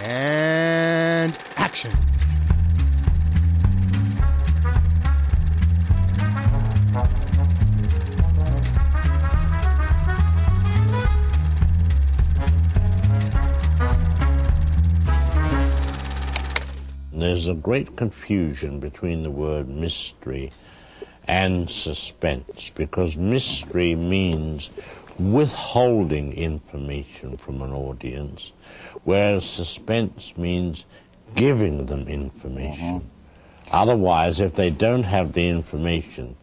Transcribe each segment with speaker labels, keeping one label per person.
Speaker 1: And action.
Speaker 2: There's a great confusion between the word mystery and suspense because mystery means withholding information from an audience, whereas suspense means giving them information. Uh-huh. Otherwise, if they don't have the information,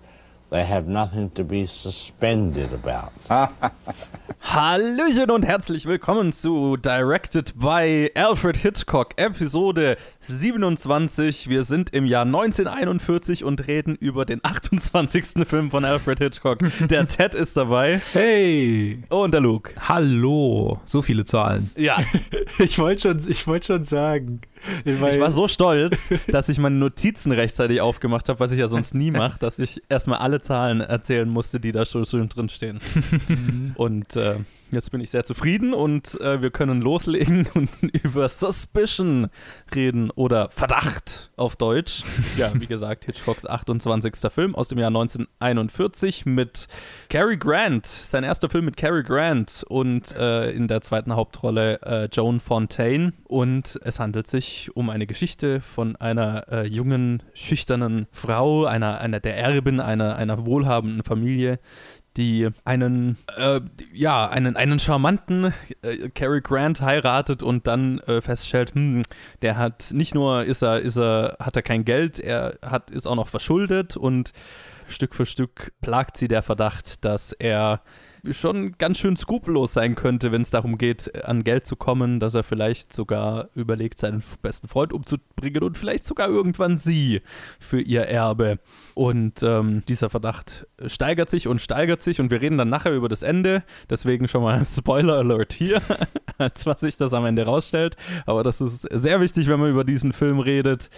Speaker 2: they have nothing to be suspended about.
Speaker 3: Hallöchen und herzlich willkommen zu Directed by Alfred Hitchcock, Episode 27. Wir sind im Jahr 1941 und reden über den 28. Film von Alfred Hitchcock. Der Ted ist dabei.
Speaker 4: Hey!
Speaker 3: Und der Luke.
Speaker 4: Hallo! So viele Zahlen.
Speaker 3: Ja,
Speaker 4: Ich wollte schon, ich wollt schon sagen.
Speaker 3: Ich war so stolz, dass ich meine Notizen rechtzeitig aufgemacht habe, was ich ja sonst nie mache, dass ich erstmal alle Zahlen erzählen musste, die da schon drin stehen. und äh, jetzt bin ich sehr zufrieden und äh, wir können loslegen und über Suspicion reden oder Verdacht auf Deutsch. Ja, wie gesagt, Hitchcocks 28. Film aus dem Jahr 1941 mit Cary Grant. Sein erster Film mit Cary Grant und äh, in der zweiten Hauptrolle äh, Joan Fontaine. Und es handelt sich um eine Geschichte von einer äh, jungen, schüchternen Frau, einer, einer der Erbin einer, einer wohlhabenden Familie, die einen, äh, ja, einen, einen charmanten äh, Cary Grant heiratet und dann äh, feststellt, hm, der hat nicht nur ist er, ist er, hat er kein Geld, er hat, ist auch noch verschuldet und Stück für Stück plagt sie der Verdacht, dass er schon ganz schön skrupellos sein könnte, wenn es darum geht, an Geld zu kommen, dass er vielleicht sogar überlegt, seinen besten Freund umzubringen und vielleicht sogar irgendwann sie für ihr Erbe. Und ähm, dieser Verdacht steigert sich und steigert sich und wir reden dann nachher über das Ende. Deswegen schon mal Spoiler Alert hier, als was sich das am Ende rausstellt. Aber das ist sehr wichtig, wenn man über diesen Film redet.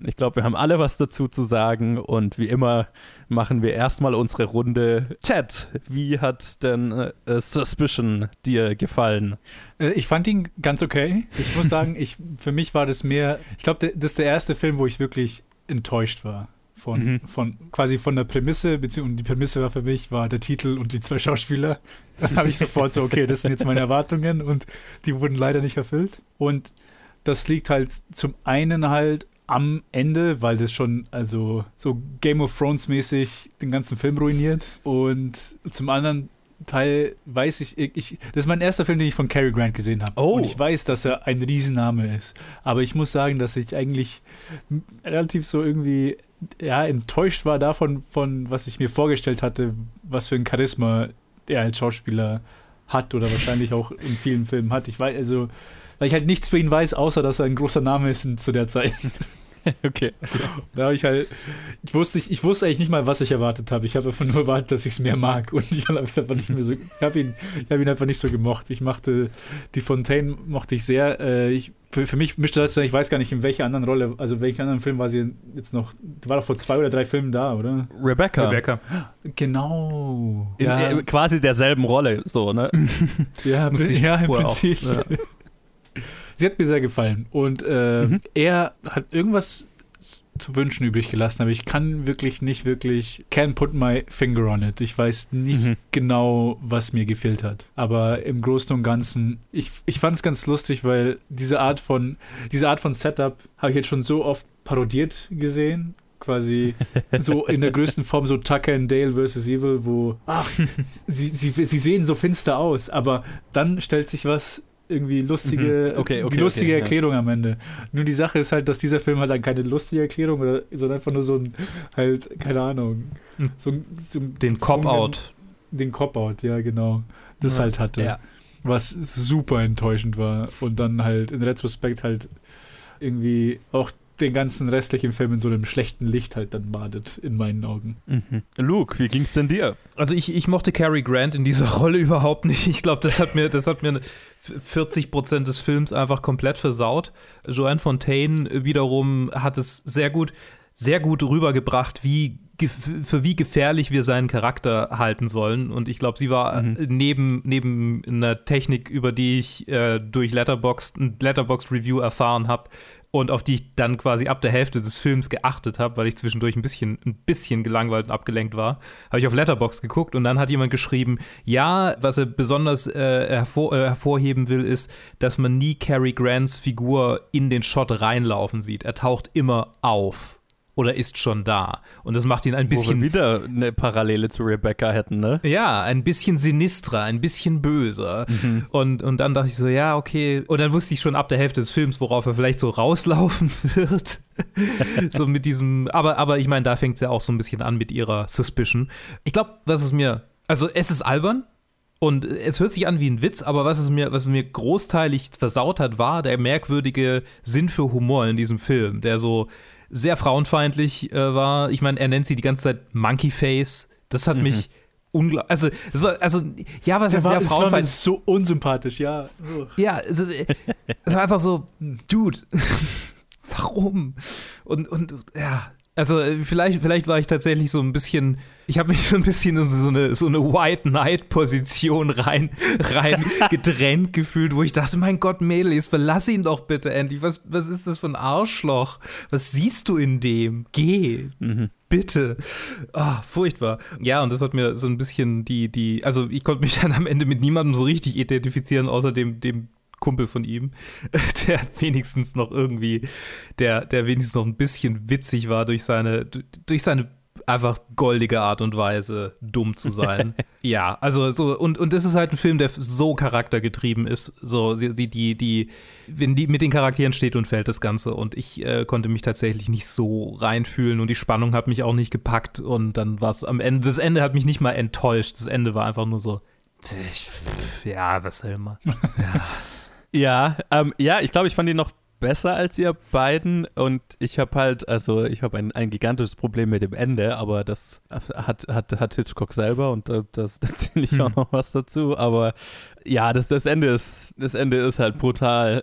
Speaker 3: Ich glaube, wir haben alle was dazu zu sagen und wie immer machen wir erstmal unsere Runde Chat. Wie hat denn äh, Suspicion dir gefallen?
Speaker 4: Äh, Ich fand ihn ganz okay. Ich muss sagen, ich, für mich war das mehr, ich glaube, das ist der erste Film, wo ich wirklich enttäuscht war. Von,
Speaker 3: Mhm.
Speaker 4: von quasi von der Prämisse, beziehungsweise die Prämisse war für mich, war der Titel und die zwei Schauspieler. Dann habe ich sofort so, okay, das sind jetzt meine Erwartungen und die wurden leider nicht erfüllt. Und das liegt halt zum einen halt am Ende, weil das schon also so Game of Thrones mäßig den ganzen Film ruiniert und zum anderen Teil weiß ich, ich, das ist mein erster Film, den ich von Cary Grant gesehen habe.
Speaker 3: Oh.
Speaker 4: Und ich weiß, dass er ein Riesenname ist. Aber ich muss sagen, dass ich eigentlich relativ so irgendwie ja, enttäuscht war davon, von was ich mir vorgestellt hatte, was für ein Charisma er als Schauspieler hat oder wahrscheinlich auch in vielen Filmen hat. Ich weiß, also, weil ich halt nichts über ihn weiß, außer dass er ein großer Name ist zu der Zeit.
Speaker 3: Okay.
Speaker 4: Da habe ich halt, ich wusste, ich, ich wusste eigentlich nicht mal, was ich erwartet habe. Ich habe einfach nur erwartet, dass ich es mehr mag. Und ich habe einfach nicht mehr so, ich habe ihn, ich habe ihn einfach nicht so gemocht. Ich mochte, die Fontaine mochte ich sehr. Äh, ich, für, für mich mischte das, ich weiß gar nicht, in welcher anderen Rolle, also in welchem anderen Film war sie jetzt noch, die war doch vor zwei oder drei Filmen da, oder?
Speaker 3: Rebecca.
Speaker 5: Rebecca.
Speaker 4: Genau.
Speaker 3: In
Speaker 4: ja,
Speaker 3: äh, quasi derselben Rolle, so, ne?
Speaker 4: ja, ja, im. Prinzip.
Speaker 5: Ja.
Speaker 4: Sie hat mir sehr gefallen. Und äh,
Speaker 3: Mhm.
Speaker 4: er hat irgendwas zu wünschen übrig gelassen, aber ich kann wirklich nicht wirklich, can't put my finger on it. Ich weiß nicht
Speaker 3: Mhm.
Speaker 4: genau, was mir gefehlt hat. Aber im Großen und Ganzen, ich, ich fand es ganz lustig, weil diese Art von, diese Art von Setup habe ich jetzt schon so oft parodiert gesehen. Quasi so in der größten Form, so Tucker and Dale versus Evil, wo ach, sie, sie, sie sehen so finster aus, aber dann stellt sich was irgendwie lustige,
Speaker 3: Mhm. Okay, okay,
Speaker 4: die lustige
Speaker 3: okay, ja.
Speaker 4: Erklärung am Ende. Nur die Sache ist halt, dass dieser Film halt dann keine lustige Erklärung oder sondern einfach nur so ein, halt, keine Ahnung,
Speaker 5: Hm.
Speaker 4: so, so
Speaker 5: Den Cop-Out.
Speaker 4: Den Cop-Out, ja, genau. Das
Speaker 5: Ja.
Speaker 4: halt hatte.
Speaker 3: Ja.
Speaker 4: Was super enttäuschend war. Und dann halt in Retrospekt halt irgendwie auch den ganzen restlichen Film in so einem schlechten Licht halt dann badet, in meinen Augen.
Speaker 3: Mhm. Luke, wie ging's denn dir?
Speaker 5: Also ich, ich mochte Cary Grant in dieser Rolle überhaupt nicht. Ich glaube, das hat mir, das hat mir 40 Prozent des Films einfach komplett versaut. Joanne Fontaine wiederum hat es sehr gut, sehr gut rübergebracht, wie für wie gefährlich wir seinen Charakter halten sollen. Und ich glaube, sie war mhm. neben, neben einer Technik, über die ich äh, durch Letterboxd, ein Letterboxd-Review erfahren habe, und auf die ich dann quasi ab der Hälfte des Films geachtet habe, weil ich zwischendurch ein bisschen, ein bisschen gelangweilt und abgelenkt war, habe ich auf Letterbox geguckt und dann hat jemand geschrieben, ja, was er besonders äh, hervor, äh, hervorheben will, ist, dass man nie Cary Grants Figur in den Shot reinlaufen sieht. Er taucht immer auf oder ist schon da. Und das macht ihn ein bisschen.
Speaker 3: Wo wir wieder eine Parallele zu Rebecca hätten, ne?
Speaker 5: Ja, ein bisschen sinistrer, ein bisschen böser. Mhm. Und, und dann dachte ich so, ja, okay. Und dann wusste ich schon ab der Hälfte des Films, worauf er vielleicht so rauslaufen wird. so mit diesem. Aber, aber ich meine, da fängt es ja auch so ein bisschen an mit ihrer Suspicion. Ich glaube, was es mir. Also, es ist albern, und es hört sich an wie ein Witz, aber was es mir, was mir großteilig versaut hat, war der merkwürdige Sinn für Humor in diesem Film, der so sehr frauenfeindlich äh, war. Ich meine, er nennt sie die ganze Zeit Monkey Face. Das hat mhm. mich unglaublich. Also, war, also, ja, was
Speaker 4: ist sehr frauenfeindlich. so unsympathisch, ja.
Speaker 5: Ja, also, es war einfach so, Dude, warum? Und, und, ja, also äh, vielleicht, vielleicht war ich tatsächlich so ein bisschen, ich habe mich so ein bisschen in so eine, so eine White Knight-Position rein, rein gedrängt gefühlt, wo ich dachte, mein Gott, Melis, verlass ihn doch bitte endlich. Was, was ist das für ein Arschloch? Was siehst du in dem? Geh. Mhm. Bitte. Ah, furchtbar. Ja, und das hat mir so ein bisschen die, die, also ich konnte mich dann am Ende mit niemandem so richtig identifizieren, außer dem, dem Kumpel von ihm, der wenigstens noch irgendwie, der, der wenigstens noch ein bisschen witzig war durch seine, durch seine einfach goldige Art und Weise, dumm zu sein. ja, also so, und, und das ist halt ein Film, der so charaktergetrieben ist. So, die, die, die, wenn die mit den Charakteren steht und fällt das Ganze. Und ich äh, konnte mich tatsächlich nicht so reinfühlen und die Spannung hat mich auch nicht gepackt. Und dann war es am Ende, das Ende hat mich nicht mal enttäuscht. Das Ende war einfach nur so, ja, was soll man. Ja.
Speaker 3: Ja, ähm, ja, ich glaube, ich fand ihn noch besser als ihr beiden und ich habe halt, also ich habe ein, ein gigantisches Problem mit dem Ende, aber das hat, hat, hat Hitchcock selber und äh, das, da zähle ich hm. auch noch was dazu, aber ja, das, das Ende ist, das Ende ist halt brutal.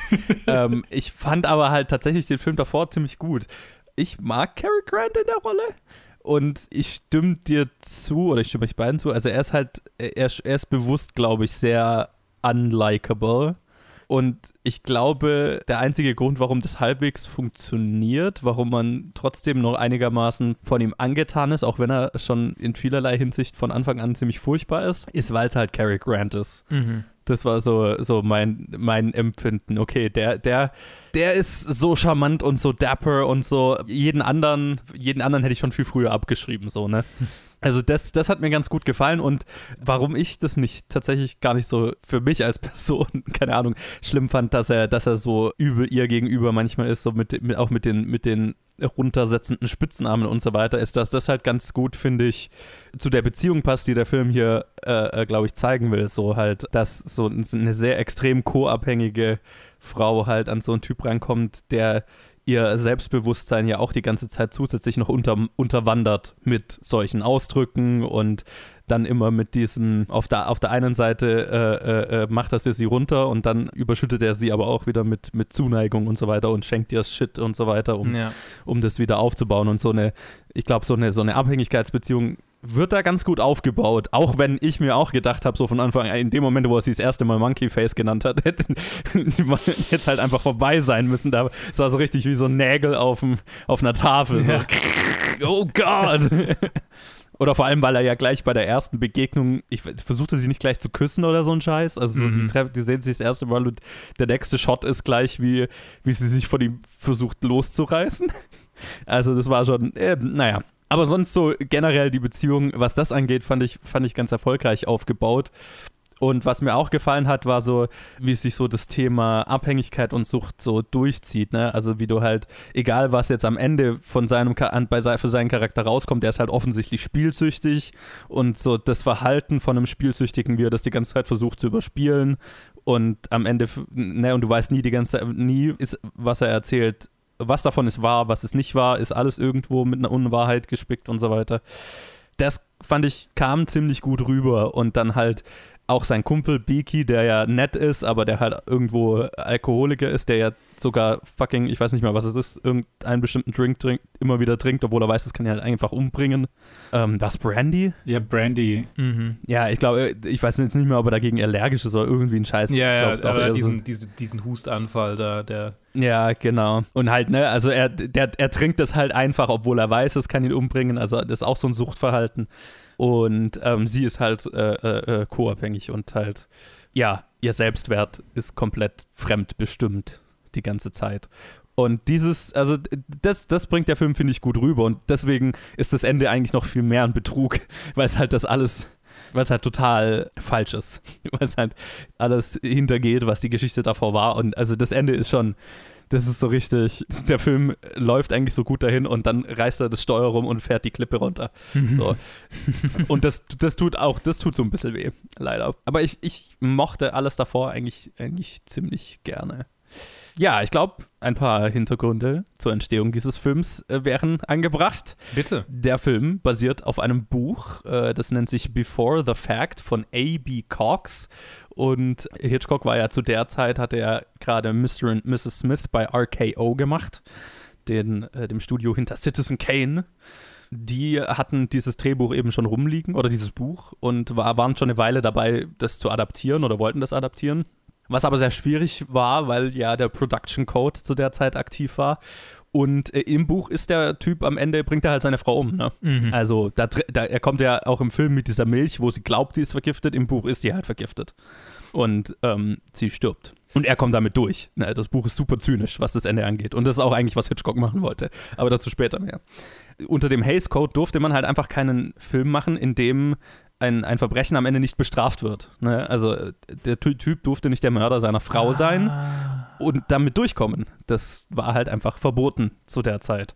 Speaker 3: ähm, ich fand aber halt tatsächlich den Film davor ziemlich gut. Ich mag Cary Grant in der Rolle und ich stimme dir zu, oder ich stimme euch beiden zu, also er ist halt, er, er ist bewusst, glaube ich, sehr unlikable und ich glaube, der einzige Grund, warum das halbwegs funktioniert, warum man trotzdem noch einigermaßen von ihm angetan ist, auch wenn er schon in vielerlei Hinsicht von Anfang an ziemlich furchtbar ist, ist, weil es halt Cary Grant ist. Mhm. Das war so, so mein, mein Empfinden. Okay, der, der, der ist so charmant und so dapper und so. Jeden anderen, jeden anderen hätte ich schon viel früher abgeschrieben, so, ne? Also das, das hat mir ganz gut gefallen und warum ich das nicht tatsächlich gar nicht so für mich als Person, keine Ahnung, schlimm fand, dass er, dass er so übel ihr gegenüber manchmal ist, so mit, mit auch mit den, mit den runtersetzenden Spitznamen und so weiter, ist, dass das halt ganz gut, finde ich, zu der Beziehung passt, die der Film hier, äh, äh glaube ich, zeigen will. So halt, dass so eine sehr extrem co-abhängige Frau halt an so einen Typ rankommt, der ihr Selbstbewusstsein ja auch die ganze Zeit zusätzlich noch unter, unterwandert mit solchen Ausdrücken und dann immer mit diesem, auf der, auf der einen Seite äh, äh, äh macht das sie runter und dann überschüttet er sie aber auch wieder mit, mit Zuneigung und so weiter und schenkt ihr Shit und so weiter, um, ja. um das wieder aufzubauen. Und so eine, ich glaube, so eine, so eine Abhängigkeitsbeziehung wird da ganz gut aufgebaut. Auch wenn ich mir auch gedacht habe, so von Anfang an, in dem Moment, wo er sie das erste Mal Monkey Face genannt hat, hätte jetzt halt einfach vorbei sein müssen. Da sah so richtig wie so Nägel auf, dem, auf einer Tafel. Ja. So, oh Gott! Oder vor allem, weil er ja gleich bei der ersten Begegnung, ich versuchte sie nicht gleich zu küssen oder so ein Scheiß. Also mhm. die, die, sehen sich das erste Mal und der nächste Shot ist gleich, wie, wie sie sich von ihm versucht loszureißen. Also das war schon, äh, naja. Aber sonst so generell die Beziehung, was das angeht, fand ich, fand ich ganz erfolgreich aufgebaut. Und was mir auch gefallen hat, war so, wie sich so das Thema Abhängigkeit und Sucht so durchzieht. Ne? Also wie du halt, egal was jetzt am Ende von seinem für seinen Charakter rauskommt, der ist halt offensichtlich spielsüchtig und so das Verhalten von einem Spielsüchtigen, wie er das die ganze Zeit versucht zu überspielen und am Ende, ne, und du weißt nie die ganze nie ist, was er erzählt, was davon ist wahr, was ist nicht wahr, ist alles irgendwo mit einer Unwahrheit gespickt und so weiter. Das fand ich, kam ziemlich gut rüber und dann halt auch sein Kumpel Beaky, der ja nett ist, aber der halt irgendwo Alkoholiker ist, der ja sogar fucking, ich weiß nicht mehr, was es ist, irgendeinen bestimmten Drink trinkt, immer wieder trinkt, obwohl er weiß, das kann ihn halt einfach umbringen. Ähm, das Brandy?
Speaker 4: Ja, Brandy.
Speaker 5: Mhm.
Speaker 3: Ja, ich glaube, ich weiß jetzt nicht mehr, ob er dagegen allergisch ist oder irgendwie ein Scheiß.
Speaker 5: Ja, ja,
Speaker 3: ich glaub,
Speaker 5: aber
Speaker 3: eher so-
Speaker 5: diesen, diesen, diesen Hustanfall da, der.
Speaker 3: Ja, genau. Und halt, ne, also er, der, er trinkt das halt einfach, obwohl er weiß, es kann ihn umbringen. Also das ist auch so ein Suchtverhalten. Und ähm, sie ist halt äh, äh, äh, co-abhängig und halt, ja, ihr Selbstwert ist komplett fremdbestimmt die ganze Zeit. Und dieses, also das, das bringt der Film, finde ich, gut rüber. Und deswegen ist das Ende eigentlich noch viel mehr ein Betrug, weil es halt das alles, weil es halt total falsch ist. Weil es halt alles hintergeht, was die Geschichte davor war. Und also das Ende ist schon, das ist so richtig, der Film läuft eigentlich so gut dahin und dann reißt er das Steuer rum und fährt die Klippe runter. So. und das, das tut auch, das tut so ein bisschen weh, leider. Aber ich, ich mochte alles davor eigentlich, eigentlich ziemlich gerne. Ja, ich glaube, ein paar Hintergründe zur Entstehung dieses Films äh, wären angebracht.
Speaker 5: Bitte.
Speaker 3: Der Film basiert auf einem Buch, äh, das nennt sich Before the Fact von A.B. Cox. Und Hitchcock war ja zu der Zeit, hatte er gerade Mr. und Mrs. Smith bei RKO gemacht, den, äh, dem Studio hinter Citizen Kane. Die hatten dieses Drehbuch eben schon rumliegen oder dieses Buch und war, waren schon eine Weile dabei, das zu adaptieren oder wollten das adaptieren. Was aber sehr schwierig war, weil ja der Production Code zu der Zeit aktiv war. Und äh, im Buch ist der Typ am Ende, bringt er halt seine Frau um. Ne?
Speaker 5: Mhm.
Speaker 3: Also da, da, er kommt ja auch im Film mit dieser Milch, wo sie glaubt, die ist vergiftet. Im Buch ist die halt vergiftet. Und ähm, sie stirbt. Und er kommt damit durch. Ne, das Buch ist super zynisch, was das Ende angeht. Und das ist auch eigentlich, was Hitchcock machen wollte. Aber dazu später mehr. Unter dem Hays Code durfte man halt einfach keinen Film machen, in dem ein, ein Verbrechen am Ende nicht bestraft wird. Ne? Also äh, der Ty- Typ durfte nicht der Mörder seiner Frau sein und damit durchkommen. Das war halt einfach verboten zu der Zeit.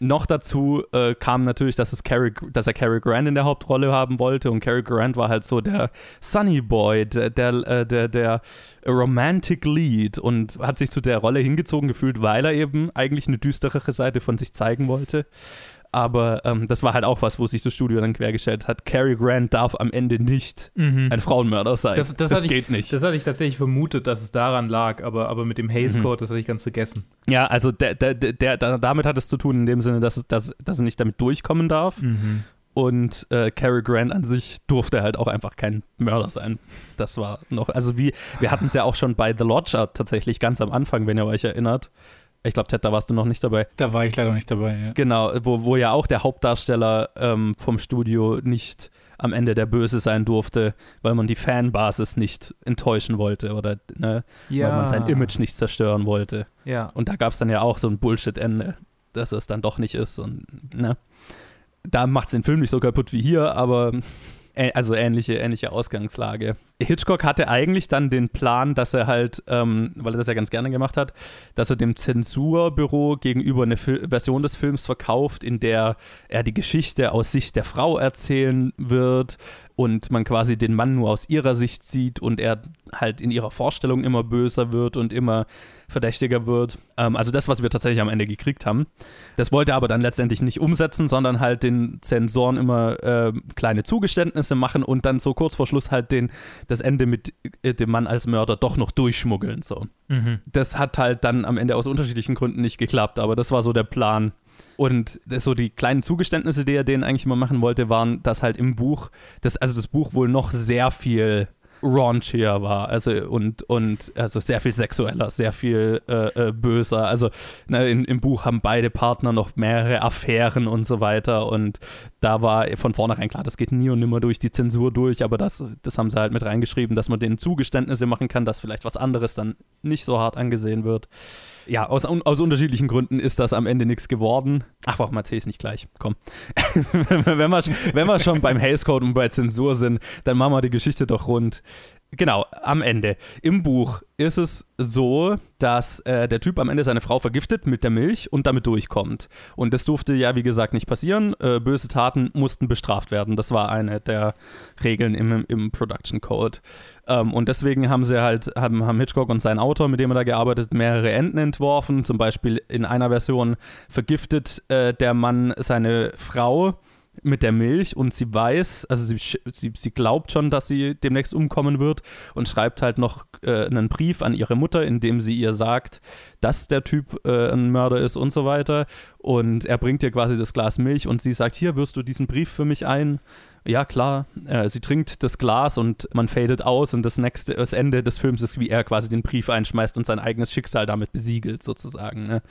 Speaker 3: Noch dazu äh, kam natürlich, dass, es Cary, dass er Cary Grant in der Hauptrolle haben wollte und Cary Grant war halt so der Sunny Boy, der, der, äh, der, der Romantic Lead und hat sich zu der Rolle hingezogen gefühlt, weil er eben eigentlich eine düsterere Seite von sich zeigen wollte. Aber ähm, das war halt auch was, wo sich das Studio dann quergestellt hat. Cary Grant darf am Ende nicht
Speaker 5: Mhm.
Speaker 3: ein Frauenmörder sein.
Speaker 5: Das, das, hatte
Speaker 3: geht
Speaker 5: ich,
Speaker 3: nicht.
Speaker 5: Das hatte ich tatsächlich vermutet, dass es daran lag, aber, aber mit dem Haze Code, das hatte ich ganz vergessen.
Speaker 3: Ja, also der, der, der, damit hat es zu tun, in dem Sinne, dass, es, dass, dass er nicht damit durchkommen darf. Und äh, Cary Grant an sich durfte halt auch einfach kein Mörder sein. Das war noch, also wie, wir hatten es ja auch schon bei The Lodger tatsächlich ganz am Anfang, wenn ihr euch erinnert. Ich glaube, Ted, da warst du noch nicht dabei.
Speaker 4: Da war ich leider nicht dabei. Ja.
Speaker 3: Genau, wo, wo ja auch der Hauptdarsteller ähm, vom Studio nicht am Ende der Böse sein durfte, weil man die Fanbasis nicht enttäuschen wollte oder ne, weil man sein Image nicht zerstören wollte.
Speaker 5: Ja.
Speaker 3: Und da gab es dann ja auch so ein Bullshit-Ende, dass es dann doch nicht ist. Und ne, da macht es den Film nicht so kaputt wie hier, aber also ähnliche, ähnliche Ausgangslage. Hitchcock hatte eigentlich dann den Plan, dass er halt, ähm, weil er das ja ganz gerne gemacht hat, dass er dem Zensurbüro gegenüber eine Fil Version des Films verkauft, in der er die Geschichte aus Sicht der Frau erzählen wird und man quasi den Mann nur aus ihrer Sicht sieht und er halt in ihrer Vorstellung immer böser wird und immer verdächtiger wird. Ähm, also das, was wir tatsächlich am Ende gekriegt haben. Das wollte er aber dann letztendlich nicht umsetzen, sondern halt den Zensoren immer äh, kleine Zugeständnisse machen und dann so kurz vor Schluss halt den, das Ende mit äh, dem Mann als Mörder doch noch durchschmuggeln. So.
Speaker 5: Mhm.
Speaker 3: Das hat halt dann am Ende aus unterschiedlichen Gründen nicht geklappt, aber das war so der Plan. Und so die kleinen Zugeständnisse, die er denen eigentlich immer machen wollte, waren, dass halt im Buch, das, also das Buch wohl noch sehr viel raunchier war, also und, und also sehr viel sexueller, sehr viel äh, äh, böser. Also ne, in, im Buch haben beide Partner noch mehrere Affären und so weiter und da war von vornherein klar, das geht nie und nimmer durch die Zensur durch, aber das, das haben sie halt mit reingeschrieben, dass man denen Zugeständnisse machen kann, dass vielleicht was anderes dann nicht so hart angesehen wird. Ja, aus, aus unterschiedlichen Gründen ist das am Ende nichts geworden. Ach, warum erzähl ich nicht gleich? Komm. wenn, wir, wenn wir schon beim Hays Code und bei Zensur sind, dann machen wir die Geschichte doch rund. Genau, am Ende. Im Buch ist es so, dass äh, der Typ am Ende seine Frau vergiftet mit der Milch und damit durchkommt. Und das durfte ja, wie gesagt, nicht passieren. Äh, böse Taten mussten bestraft werden. Das war eine der Regeln im, im Production Code. Ähm, und deswegen haben sie halt, haben, haben Hitchcock und sein Autor, mit dem er da gearbeitet, mehrere Enden entworfen. Zum Beispiel in einer Version vergiftet äh, der Mann seine Frau mit der Milch und sie weiß, also sie, sie, sie glaubt schon, dass sie demnächst umkommen wird und schreibt halt noch äh, einen Brief an ihre Mutter, in dem sie ihr sagt, dass der Typ äh, ein Mörder ist und so weiter. Und er bringt ihr quasi das Glas Milch und sie sagt, hier wirst du diesen Brief für mich ein ja klar, äh, sie trinkt das Glas und man fadet aus und das nächste, das Ende des Films ist, wie er quasi den Brief einschmeißt und sein eigenes Schicksal damit besiegelt, sozusagen. Ne?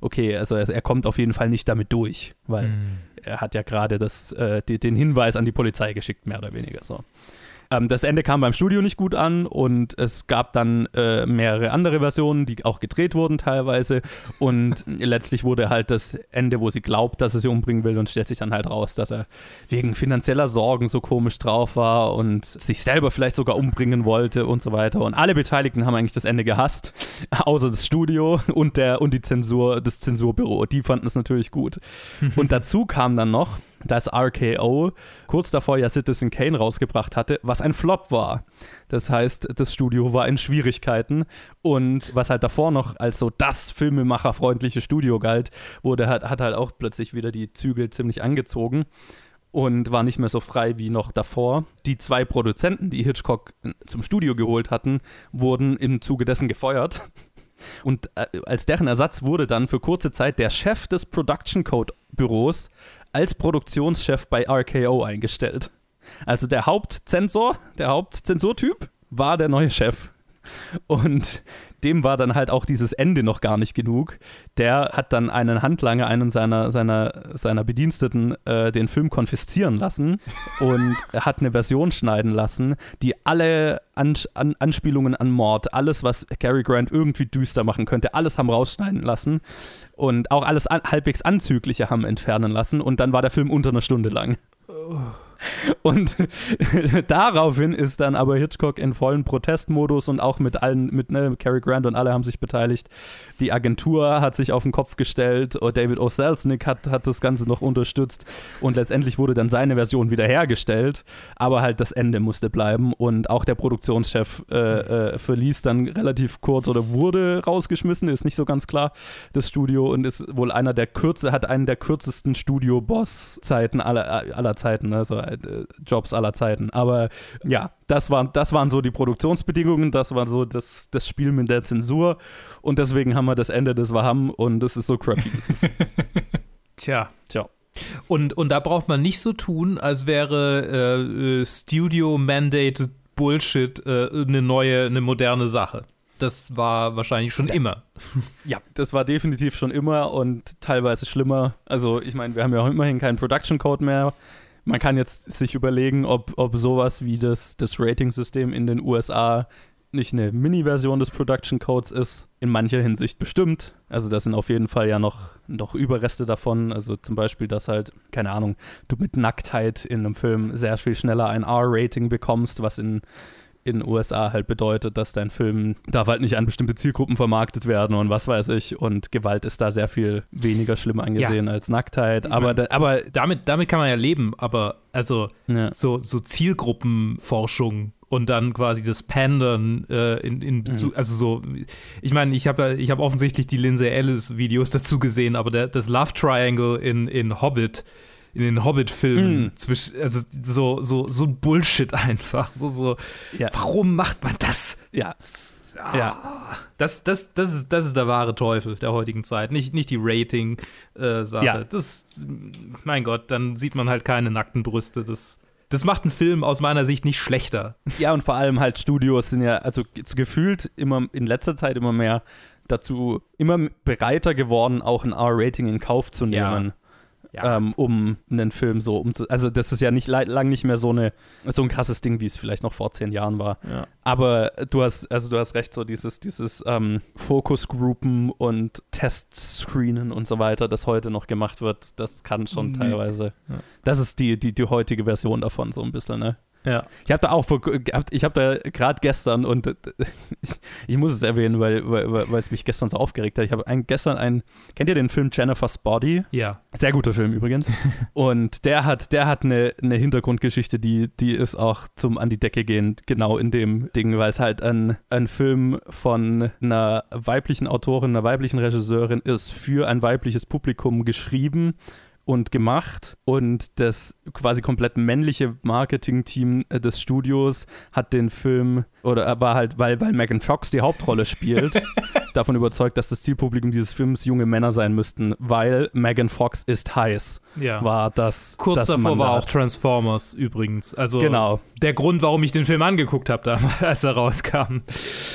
Speaker 3: Okay, also er, er, kommt auf jeden Fall nicht damit durch, weil mm. er hat ja gerade äh, den Hinweis an die Polizei geschickt, mehr oder weniger so. Ähm, das Ende kam beim Studio nicht gut an und es gab dann äh, mehrere andere Versionen, die auch gedreht wurden teilweise. Und letztlich wurde halt das Ende, wo sie glaubt, dass er sie umbringen will und stellt sich dann halt raus, dass er wegen finanzieller Sorgen so komisch drauf war und sich selber vielleicht sogar umbringen wollte und so weiter. Und alle Beteiligten haben eigentlich das Ende gehasst, außer das Studio und der und die Zensur, das Zensurbüro. Die fanden es natürlich gut. und dazu kam dann noch, dass RKO kurz davor ja Citizen Kane rausgebracht hatte, was ein Flop war. Das heißt, das Studio war in Schwierigkeiten und was halt davor noch als so das filmemacherfreundliche Studio galt, wurde hat, hat halt auch plötzlich wieder die Zügel ziemlich angezogen und war nicht mehr so frei wie noch davor. Die zwei Produzenten, die Hitchcock zum Studio geholt hatten, wurden im Zuge dessen gefeuert. Und äh, als deren Ersatz wurde dann für kurze Zeit der Chef des Production Code Büros als Produktionschef bei RKO eingestellt. Also der Hauptzensor, der Hauptzensurtyp war der neue Chef. Und dem war dann halt auch dieses Ende noch gar nicht genug. Der hat dann einen Handlanger, einen seiner, seiner, seiner Bediensteten, äh, den Film konfiszieren lassen und hat eine Version schneiden lassen, die alle an, an, Anspielungen an Mord, alles, was Cary Grant irgendwie düster machen könnte, alles haben rausschneiden lassen und auch alles an, halbwegs Anzügliche haben entfernen lassen und dann war der Film unter einer Stunde lang. Oh. Und daraufhin ist dann aber Hitchcock in vollen Protestmodus und auch mit allen, mit ne, Cary Grant und alle haben sich beteiligt. Die Agentur hat sich auf den Kopf gestellt, oh, David O. Selznick hat, hat das Ganze noch unterstützt. Und letztendlich wurde dann seine Version wiederhergestellt, aber halt das Ende musste bleiben. Und auch der Produktionschef äh, äh, verließ dann relativ kurz oder wurde rausgeschmissen, ist nicht so ganz klar, das Studio. Und ist wohl einer der kürze, hat einen der kürzesten Studio-Boss-Zeiten aller, aller Zeiten, also äh, Jobs aller Zeiten. Aber ja, das waren, das waren so die Produktionsbedingungen, das war so das, das Spiel mit der Zensur und deswegen haben wir das Ende, das wir haben und das ist so crappy, das ist.
Speaker 5: Tja. Tja. Und, und da braucht man nicht so tun, als wäre äh, äh Studio-Mandated Bullshit äh, eine neue, eine moderne Sache das war wahrscheinlich schon ja. immer.
Speaker 3: Ja, das war definitiv schon immer und teilweise schlimmer. Also ich meine, wir haben ja immerhin keinen Production Code mehr man kann jetzt sich überlegen, ob, ob sowas wie das, das Rating-System in den USA nicht eine Mini-Version des Production Codes ist. In mancher Hinsicht bestimmt. Also da sind auf jeden Fall ja noch, noch Überreste davon. Also zum Beispiel, dass halt, keine Ahnung, du mit Nacktheit in einem Film sehr viel schneller ein R-Rating bekommst, was in in den USA halt bedeutet, dass dein Film darf halt nicht an bestimmte Zielgruppen vermarktet werden und was weiß ich. Und Gewalt ist da sehr viel weniger schlimm angesehen ja. als Nacktheit. Aber,
Speaker 5: da, aber damit, damit kann man ja leben. Aber also ja. so, so Zielgruppenforschung und dann quasi das Pandern äh, in, in Bezug, mhm. also so, ich meine, ich habe ich hab offensichtlich die Lindsay Ellis Videos dazu gesehen, aber der, das Love Triangle in, in Hobbit in den Hobbit-Filmen mm. zwischen, also so, so, so ein Bullshit einfach. So, so, ja. warum macht man das?
Speaker 3: Ja.
Speaker 5: Ah, ja. Das, das, das, ist, das ist der wahre Teufel der heutigen Zeit. Nicht, nicht die Rating-Sache. Äh, ja. Das, mein Gott, dann sieht man halt keine nackten Brüste. Das, das macht einen Film aus meiner Sicht nicht schlechter.
Speaker 3: Ja, und vor allem halt Studios sind ja, also gefühlt immer in letzter Zeit immer mehr dazu, immer bereiter geworden, auch ein R-Rating in Kauf zu nehmen. Ja ja. ähm, um einen Film so umzu. Also, das ist ja nicht lang nicht mehr so, eine, so ein krasses Ding, wie es vielleicht noch vor zehn Jahren war. Ja. Aber du hast, also du hast recht, so dieses, dieses ähm, Fokusgroupen und Testscreenen und so weiter, das heute noch gemacht wird, das kann schon nee. teilweise. Ja. Das ist die, die, die heutige Version davon, so ein bisschen, ne? Ja. Ich habe da auch vor, ich habe da gerade gestern und ich, ich, muss es erwähnen, weil, weil, weil es mich gestern so aufgeregt hat. Ich habe gestern einen, kennt ihr den Film Jennifer's Body?
Speaker 5: Ja.
Speaker 3: Sehr guter Film übrigens. und der hat, der hat eine, eine Hintergrundgeschichte, die, die ist auch zum an die Decke gehen, genau in dem Ding, weil es halt ein, ein Film von einer weiblichen Autorin, einer weiblichen Regisseurin ist für ein weibliches Publikum geschrieben und gemacht. Und das quasi komplett männliche Marketingteam äh, des Studios hat den Film oder war halt, weil, weil Megan Fox die Hauptrolle spielt, davon überzeugt, dass das Zielpublikum dieses Films junge Männer sein müssten, weil Megan Fox ist heiß.
Speaker 5: Ja.
Speaker 3: War das
Speaker 5: Kurz
Speaker 3: das
Speaker 5: davor war
Speaker 3: Mandat.
Speaker 5: auch Transformers übrigens. Also
Speaker 3: Genau.
Speaker 5: der Grund, warum ich den Film angeguckt habe, damals, als er rauskam.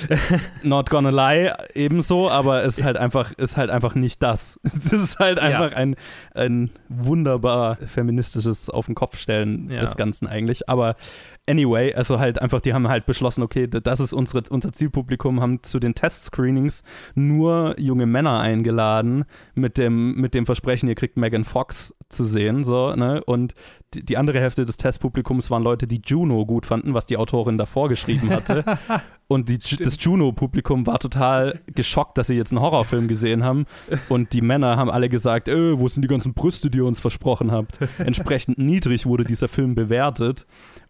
Speaker 3: Not gonna lie, ebenso, aber ist halt einfach, ist halt einfach nicht das. Es ist halt einfach ein, ein wunderbar feministisches Auf den Kopf stellen
Speaker 5: Ja.
Speaker 3: des Ganzen eigentlich. Aber anyway, also halt einfach, die haben halt beschlossen, okay, das ist unsere, unser Zielpublikum, haben zu den Test-Screenings nur junge Männer eingeladen mit dem, mit dem Versprechen, ihr kriegt Megan Fox zu sehen, so, ne? Und die, die andere Hälfte des Testpublikums waren Leute, die Juno gut fanden, was die Autorin davor geschrieben hatte. Und die, das Juno-Publikum war total geschockt, dass sie jetzt einen Horrorfilm gesehen haben. Und die Männer haben alle gesagt, äh, wo sind die ganzen Brüste, die ihr uns versprochen habt? Entsprechend niedrig wurde dieser Film bewertet.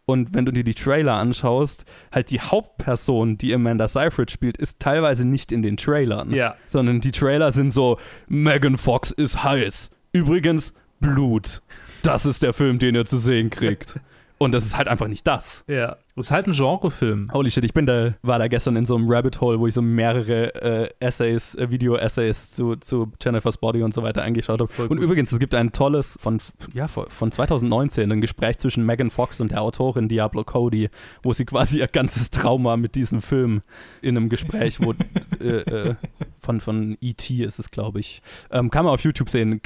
Speaker 3: Und wenn du dir die Trailer anschaust, halt die Hauptperson, die Amanda Seyfried spielt, ist teilweise nicht in den Trailern.
Speaker 5: Ja.
Speaker 3: Sondern die Trailer sind so, Megan Fox ist heiß. Übrigens, Blut. Das ist der Film, den ihr zu sehen kriegt. Und das ist halt einfach nicht das.
Speaker 5: Ja. Das ist halt ein Genrefilm.
Speaker 3: Holy shit, ich bin da, war da gestern in so einem Rabbit Hole, wo ich so mehrere äh, Essays, äh, Video-Essays zu, zu Jennifer's Body und so weiter angeschaut habe. Und
Speaker 5: gut.
Speaker 3: übrigens, es gibt ein tolles von, ja, von 2019, ein Gespräch zwischen Megan Fox und der Autorin Diablo Cody, wo sie quasi ihr ganzes Trauma mit diesem Film in einem Gespräch, wo äh, äh, von, von E.T. ist es, glaube ich, ähm, kann man auf YouTube sehen.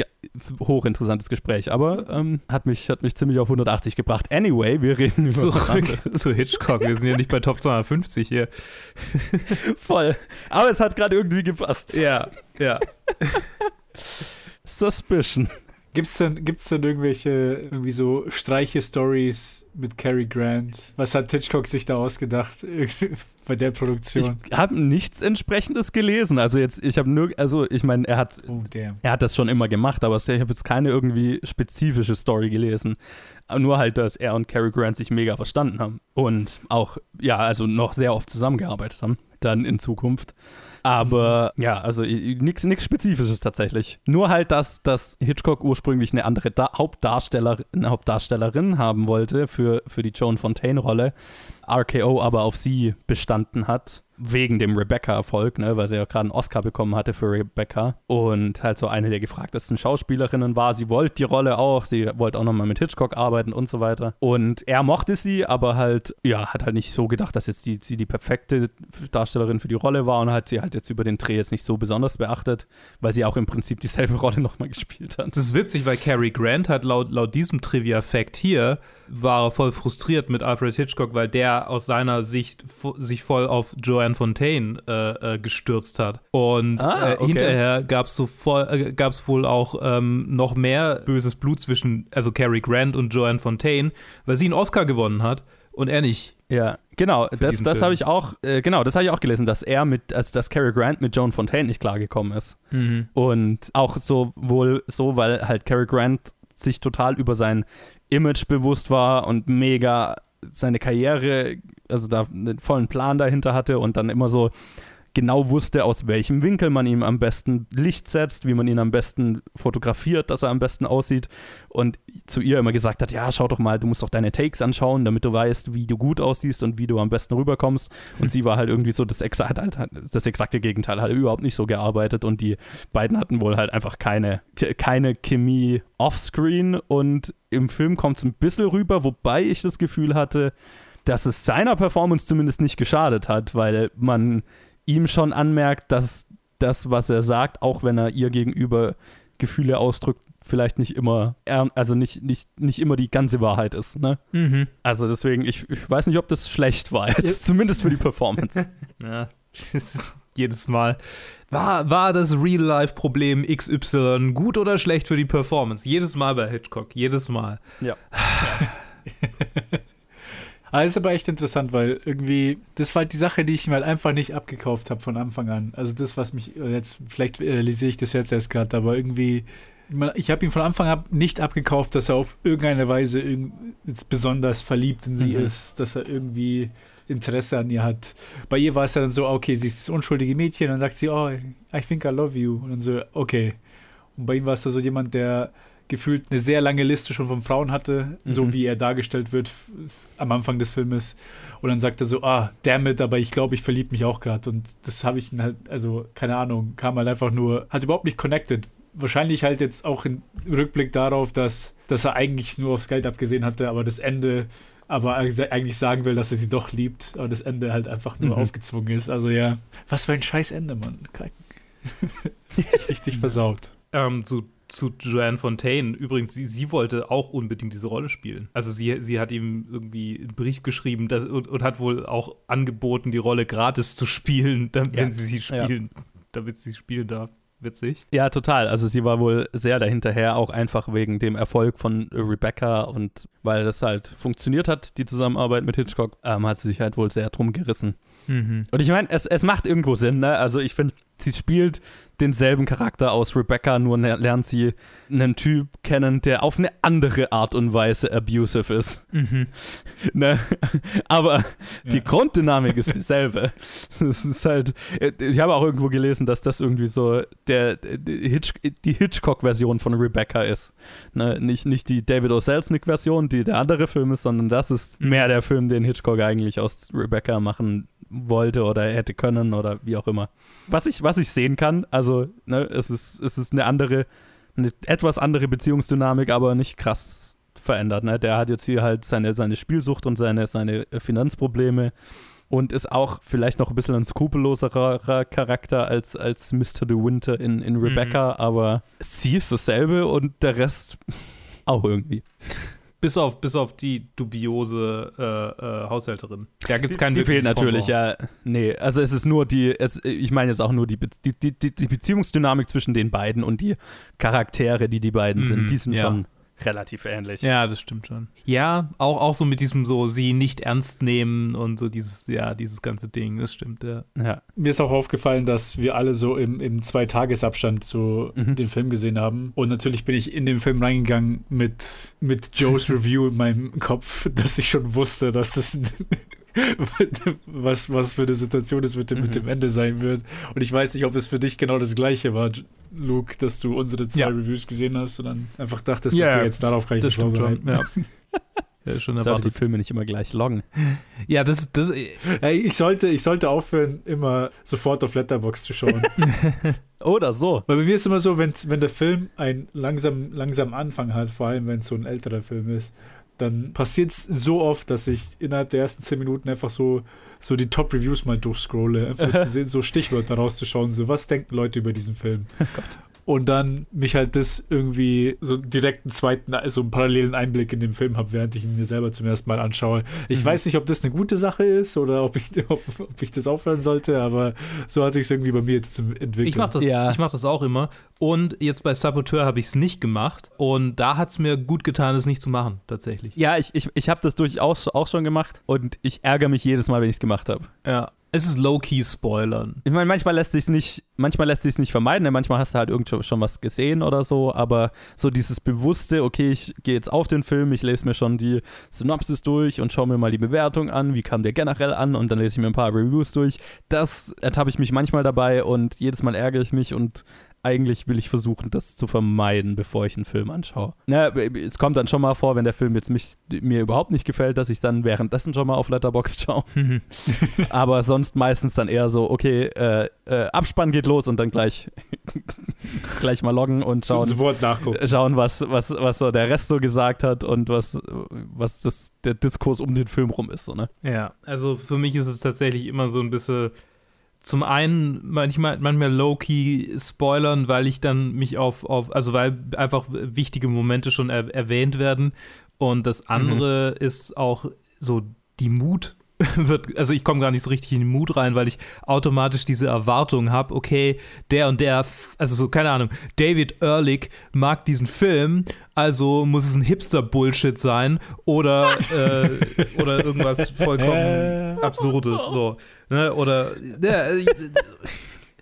Speaker 3: Hochinteressantes Gespräch, aber ähm, hat, mich, hat mich ziemlich auf 180 gebracht. Anyway, wir reden über
Speaker 5: Zurück zu Hitchcock. Wir sind ja nicht bei Top 250 hier.
Speaker 3: Voll. Aber es hat gerade irgendwie gepasst.
Speaker 5: Ja, ja.
Speaker 3: Suspicion.
Speaker 4: Gibt's denn, gibt's denn irgendwelche irgendwie so Streiche-Stories mit Cary Grant? Was hat Hitchcock sich da ausgedacht bei der
Speaker 3: Ich
Speaker 4: Produktion?
Speaker 3: habe nichts entsprechendes gelesen. Also jetzt, ich habe nur, also ich meine, er hat,
Speaker 4: oh,
Speaker 3: er hat das schon immer gemacht, aber ich habe jetzt keine irgendwie spezifische Story gelesen. Nur halt, dass er und Cary Grant sich mega verstanden haben und auch, ja, also noch sehr oft zusammengearbeitet haben, dann in Zukunft. Aber ja, also nichts Spezifisches tatsächlich. Nur halt, dass, dass Hitchcock ursprünglich eine andere da Hauptdarsteller, eine Hauptdarstellerin haben wollte für, für die Joan Fontaine-Rolle. RKO aber auf sie bestanden hat. Wegen dem Rebecca-Erfolg, ne, weil sie ja gerade einen Oscar bekommen hatte für Rebecca. Und halt so eine der gefragtesten Schauspielerinnen war. Sie wollte die Rolle auch, sie wollte auch nochmal mit Hitchcock arbeiten und so weiter. Und er mochte sie, aber halt, ja, hat halt nicht so gedacht, dass jetzt die, sie die perfekte Darstellerin für die Rolle war und hat sie halt jetzt über den Dreh jetzt nicht so besonders beachtet, weil sie auch im Prinzip dieselbe Rolle nochmal gespielt hat.
Speaker 5: Das ist witzig, weil Cary Grant hat laut, laut diesem Trivia-Fact hier, war voll frustriert mit Alfred Hitchcock, weil der aus seiner Sicht sich voll auf Joanne Fontaine äh, äh, gestürzt hat. Und
Speaker 3: Ah,
Speaker 5: äh,
Speaker 3: okay.
Speaker 5: hinterher gab es so voll, äh, gab's wohl auch ähm, noch mehr böses Blut zwischen, also Cary Grant und Joanne Fontaine, weil sie einen Oscar gewonnen hat und er nicht.
Speaker 3: Ja, genau, das, das habe ich auch, äh, genau, das habe ich auch gelesen, dass er mit, also dass Cary Grant mit Joan Fontaine nicht klargekommen ist. Und auch so wohl so, weil halt Cary Grant sich total über sein Image bewusst war und mega seine Karriere, also da einen vollen Plan dahinter hatte und dann immer so genau wusste, aus welchem Winkel man ihm am besten Licht setzt, wie man ihn am besten fotografiert, dass er am besten aussieht und zu ihr immer gesagt hat, ja, schau doch mal, du musst doch deine Takes anschauen, damit du weißt, wie du gut aussiehst und wie du am besten rüberkommst. Und sie war halt irgendwie so das, exa halt das exakte Gegenteil, hat überhaupt nicht so gearbeitet und die beiden hatten wohl halt einfach keine, keine Chemie offscreen und im Film kommt es ein bisschen rüber, wobei ich das Gefühl hatte, dass es seiner Performance zumindest nicht geschadet hat, weil man ihm schon anmerkt, dass das, was er sagt, auch wenn er ihr gegenüber Gefühle ausdrückt, vielleicht nicht immer, er- also nicht, nicht, nicht immer die ganze Wahrheit ist. Ne?
Speaker 5: Mhm.
Speaker 3: Also deswegen, ich, ich weiß nicht, ob das schlecht war, jetzt zumindest für die Performance.
Speaker 5: Ja, jedes Mal. War, war das Real-Life-Problem XY gut oder schlecht für die Performance? Jedes Mal bei Hitchcock, jedes Mal.
Speaker 3: ja.
Speaker 4: Ah, ist aber echt interessant, weil irgendwie, das war halt die Sache, die ich mir halt einfach nicht abgekauft habe von Anfang an. Also das, was mich äh, jetzt, vielleicht realisiere ich das jetzt erst gerade, aber irgendwie, ich habe ihm von Anfang an nicht abgekauft, dass er auf irgendeine Weise jetzt besonders verliebt in sie
Speaker 3: Mhm.
Speaker 4: ist, dass er irgendwie Interesse an ihr hat. Bei ihr war es ja dann so, okay, sie ist das unschuldige Mädchen, und dann sagt sie, oh, I think I love you. Und dann so, okay. Und bei ihm war es da so jemand, der gefühlt eine sehr lange Liste schon von Frauen hatte, mhm. so wie er dargestellt wird am Anfang des Filmes. Und dann sagt er so, ah, damn it, aber ich glaube, ich verliebe mich auch gerade. Und das habe ich halt, also keine Ahnung, kam halt einfach nur, hat überhaupt nicht connected. Wahrscheinlich halt jetzt auch im Rückblick darauf, dass, dass er eigentlich nur aufs Geld abgesehen hatte, aber das Ende aber eigentlich sagen will, dass er sie doch liebt, aber das Ende halt einfach nur mhm. aufgezwungen ist. Also ja, was für ein scheiß Ende, Mann. Richtig versaut.
Speaker 5: Ähm, zu, zu Joanne Fontaine, übrigens, sie, sie wollte auch unbedingt diese Rolle spielen. Also sie, sie hat ihm irgendwie einen Brief geschrieben dass, und, und, hat wohl auch angeboten, die Rolle gratis zu spielen, dann, ja. wenn sie sie spielen, ja. damit sie spielen darf witzig.
Speaker 3: Ja, total. Also sie war wohl sehr dahinterher, auch einfach wegen dem Erfolg von Rebecca und weil das halt funktioniert hat, die Zusammenarbeit mit Hitchcock, ähm, hat sie sich halt wohl sehr drum gerissen. Mhm. Und ich meine, es, es macht irgendwo Sinn, ne? Also ich finde, sie spielt denselben Charakter aus Rebecca, nur lernt sie einen Typ kennen, der auf eine andere Art und Weise abusive ist. Mhm. Ne? Aber ja. die Grunddynamik ist dieselbe. es ist halt, ich habe auch irgendwo gelesen, dass das irgendwie so der, die, Hitch, die Hitchcock-Version von Rebecca ist. Ne? Nicht, nicht die David O. Selznick-Version, die der andere Film ist, sondern das ist mhm. mehr der Film, den Hitchcock eigentlich aus Rebecca machen wollte oder hätte können oder wie auch immer. Was ich, was ich sehen kann, also ne, es, ist, es ist eine andere, eine etwas andere Beziehungsdynamik, aber nicht krass verändert. Ne? Der hat jetzt hier halt seine, seine Spielsucht und seine, seine Finanzprobleme und ist auch vielleicht noch ein bisschen ein skrupelloserer Charakter als, als Mr. De Winter in, in Rebecca, mhm. aber sie ist dasselbe und der Rest auch irgendwie.
Speaker 5: Bis auf, bis auf die dubiose äh, äh, Haushälterin.
Speaker 3: Da gibt es keinen Die fehlt natürlich, ja. Nee, also es ist nur die, es, ich meine jetzt auch nur die, die, die, die Beziehungsdynamik zwischen den beiden und die Charaktere, die die beiden mhm, sind, die sind ja. schon relativ ähnlich.
Speaker 5: Ja, das stimmt schon. Ja, auch, auch so mit diesem so, sie nicht ernst nehmen und so dieses, ja, dieses ganze Ding, das stimmt, ja. ja.
Speaker 4: Mir ist auch aufgefallen, dass wir alle so im, im Zwei-Tages-Abstand so mhm. den Film gesehen haben. Und natürlich bin ich in den Film reingegangen mit, mit Joes Review in meinem Kopf, dass ich schon wusste, dass das was, was für eine Situation es mit dem, mhm. mit dem Ende sein wird. Und ich weiß nicht, ob es für dich genau das gleiche war, Luke, dass du unsere zwei ja. Reviews gesehen hast und dann einfach dachtest,
Speaker 5: ja,
Speaker 4: okay, jetzt darauf kann ich
Speaker 5: mich vorbereiten. Ja.
Speaker 3: Ja, schon erwartet. die Filme nicht immer gleich loggen.
Speaker 5: Ja, das, das.
Speaker 4: Hey, ich sollte, ich sollte aufhören, immer sofort auf Letterbox zu schauen.
Speaker 3: Oder so.
Speaker 4: Weil bei mir ist immer so, wenn, wenn der Film einen langsam, langsam Anfang hat, vor allem wenn es so ein älterer Film ist, dann passiert es so oft, dass ich innerhalb der ersten zehn Minuten einfach so, so die Top-Reviews mal durchscrolle, einfach zu sehen, so Stichwörter rauszuschauen, so was denken Leute über diesen Film. Oh Gott und dann mich halt das irgendwie so direkt einen zweiten, also einen parallelen Einblick in den Film habe, während ich ihn mir selber zum ersten Mal anschaue. Ich mhm. weiß nicht, ob das eine gute Sache ist oder ob ich, ob, ob ich das aufhören sollte, aber so hat sich es irgendwie bei mir jetzt entwickelt.
Speaker 5: Ich mache das, ja. mach das auch immer. Und jetzt bei Saboteur habe ich es nicht gemacht. Und da hat es mir gut getan, es nicht zu machen, tatsächlich.
Speaker 3: Ja, ich, ich, ich habe das durchaus auch schon gemacht und ich ärgere mich jedes Mal, wenn ich es gemacht habe.
Speaker 5: Ja. Es ist low-key spoilern.
Speaker 3: Ich meine, manchmal lässt sich nicht, manchmal lässt sich nicht vermeiden, denn manchmal hast du halt irgendwo schon was gesehen oder so, aber so dieses bewusste, okay, ich gehe jetzt auf den Film, ich lese mir schon die Synopsis durch und schaue mir mal die Bewertung an, wie kam der generell an und dann lese ich mir ein paar Reviews durch. Das ertappe ich mich manchmal dabei und jedes Mal ärgere ich mich und eigentlich will ich versuchen, das zu vermeiden, bevor ich einen Film anschaue. Ja, es kommt dann schon mal vor, wenn der Film jetzt mich, mir überhaupt nicht gefällt, dass ich dann währenddessen schon mal auf Letterboxd schaue. Aber sonst meistens dann eher so, okay, äh, äh, Abspann geht los und dann gleich, gleich mal loggen und schauen,
Speaker 4: nachgucken.
Speaker 3: schauen was, was, was so der Rest so gesagt hat und was, was das, der Diskurs um den Film rum ist. So, ne?
Speaker 5: Ja, also für mich ist es tatsächlich immer so ein bisschen zum einen manchmal, manchmal low-key spoilern, weil ich dann mich auf, auf, also weil einfach wichtige Momente schon er, erwähnt werden. Und das andere mhm. ist auch so die Mut wird, also ich komme gar nicht so richtig in den Mut rein, weil ich automatisch diese Erwartung habe, okay, der und der, also so, keine Ahnung, David Ehrlich mag diesen Film, also muss es ein Hipster-Bullshit sein oder, äh, oder irgendwas vollkommen Absurdes, so, ne, oder, ja,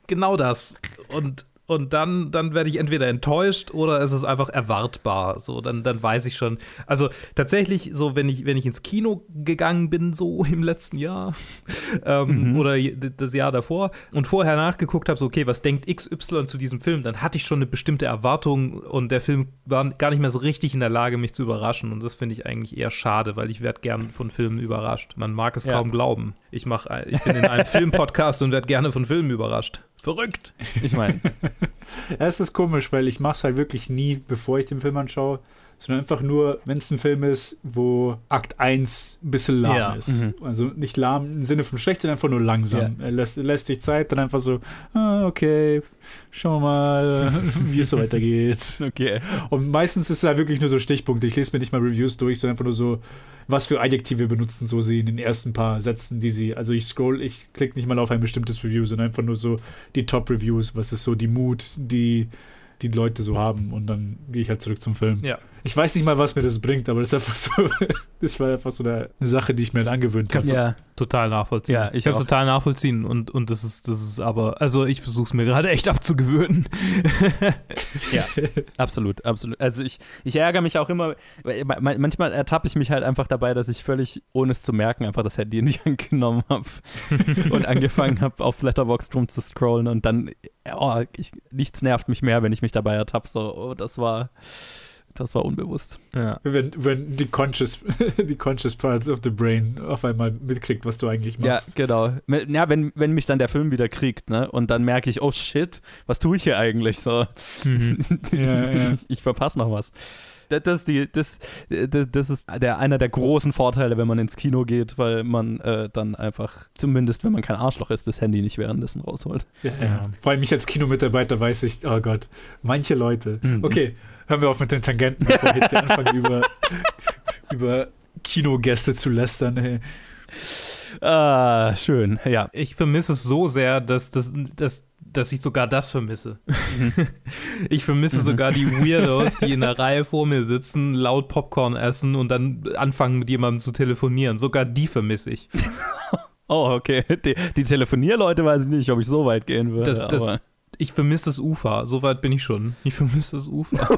Speaker 5: genau das. Und und dann, dann werde ich entweder enttäuscht oder es ist einfach erwartbar. So, dann, dann weiß ich schon. Also tatsächlich, so wenn ich, wenn ich ins Kino gegangen bin, so im letzten Jahr ähm,
Speaker 3: Mhm.
Speaker 5: oder das Jahr davor und vorher nachgeguckt habe, so okay, was denkt XY zu diesem Film, dann hatte ich schon eine bestimmte Erwartung und der Film war gar nicht mehr so richtig in der Lage, mich zu überraschen. Und das finde ich eigentlich eher schade, weil ich werde gern von Filmen überrascht. Man mag es
Speaker 3: Ja.
Speaker 5: kaum glauben. Ich, mach, ich bin in einem Filmpodcast und werde gerne von Filmen überrascht. Verrückt.
Speaker 3: Ich meine,
Speaker 4: Ja, es ist komisch, weil ich mache es halt wirklich nie, bevor ich den Film anschaue, sondern einfach nur, wenn es ein Film ist, wo Akt 1 ein bisschen lahm
Speaker 5: Ja.
Speaker 4: ist.
Speaker 3: Mhm.
Speaker 4: Also nicht lahm im Sinne von schlecht, sondern einfach nur langsam. Er lässt, lässt dich Zeit, dann einfach so, ah, okay, schauen wir mal, wie es so weitergeht.
Speaker 3: okay.
Speaker 4: Und meistens ist es halt wirklich nur so Stichpunkte. Ich lese mir nicht mal Reviews durch, sondern einfach nur so, was für Adjektive benutzen so sie in den ersten paar Sätzen, die sie. Also ich scroll, ich klicke nicht mal auf ein bestimmtes Review, sondern einfach nur so die Top-Reviews, was ist so die Mut, die die Leute so haben und dann gehe ich halt zurück zum Film.
Speaker 5: Ja.
Speaker 4: Ich weiß nicht mal, was mir das bringt, aber das ist einfach so, das war einfach so eine Sache, die ich mir halt angewöhnt habe.
Speaker 3: Ja,
Speaker 5: Total nachvollziehen.
Speaker 3: Ja, ich
Speaker 5: kann es total nachvollziehen und, und das ist, das ist aber, also ich versuche es mir gerade echt abzugewöhnen.
Speaker 3: ja, absolut, absolut. Also ich, ich ärgere mich auch immer, manchmal ertappe ich mich halt einfach dabei, dass ich völlig, ohne es zu merken, einfach das Handy nicht angenommen habe und angefangen habe, auf Letterboxd rum zu scrollen und dann, oh, ich, nichts nervt mich mehr, wenn ich mich dabei ertappe, so, oh, das war, das war unbewusst.
Speaker 5: Ja.
Speaker 4: Wenn, wenn die conscious, die conscious part of the brain auf einmal mitkriegt, was du eigentlich
Speaker 3: Ja,
Speaker 4: machst.
Speaker 3: genau. Me- Ja, wenn, wenn mich dann der Film wieder kriegt, ne, und dann merke ich, oh shit, was tue ich hier eigentlich so?
Speaker 5: Mhm.
Speaker 4: Ja, ja.
Speaker 3: ich, ich verpasse noch was. Das, die, das, das, das ist der, einer der großen Vorteile, wenn man ins Kino geht, weil man äh, dann einfach, zumindest wenn man kein Arschloch ist, das Handy nicht währenddessen rausholt.
Speaker 4: Ja, ja. Vor allem mich als Kinomitarbeiter weiß ich, oh Gott, manche Leute. Okay, hören wir auf mit den Tangenten, bevor wir jetzt hier anfangen, über, über Kinogäste zu lästern. Hey.
Speaker 3: Ah, schön, ja.
Speaker 5: Ich vermisse es so sehr, dass, dass, dass, dass ich sogar das vermisse. ich vermisse sogar die Weirdos, die in der Reihe vor mir sitzen, laut Popcorn essen und dann anfangen mit jemandem zu telefonieren. Sogar die vermisse ich.
Speaker 3: Oh, okay. Die, die Telefonierleute weiß ich nicht, ob ich so weit gehen würde.
Speaker 5: Das, das,
Speaker 3: aber,
Speaker 5: ich vermisse das Ufer. So weit bin ich schon. Ich vermisse das Ufer.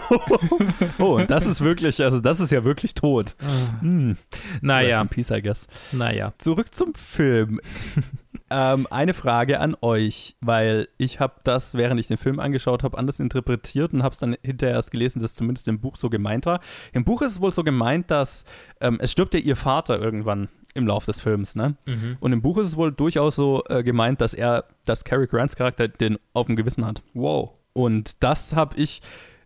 Speaker 3: oh, und das ist wirklich, also das ist ja wirklich tot. Hm. Rest
Speaker 5: naja,
Speaker 3: Peace, I guess.
Speaker 5: naja.
Speaker 3: Zurück zum Film. ähm, eine Frage an euch, weil ich habe das, während ich den Film angeschaut habe, anders interpretiert und habe es dann hinterher erst gelesen, dass zumindest im Buch so gemeint war. Im Buch ist es wohl so gemeint, dass ähm, es stirbt ja ihr Vater irgendwann im Lauf des Films, ne?
Speaker 5: Mhm.
Speaker 3: Und im Buch ist es wohl durchaus so äh, gemeint, dass er, dass Cary Grants Charakter den auf dem Gewissen hat. Wow. Und das habe ich,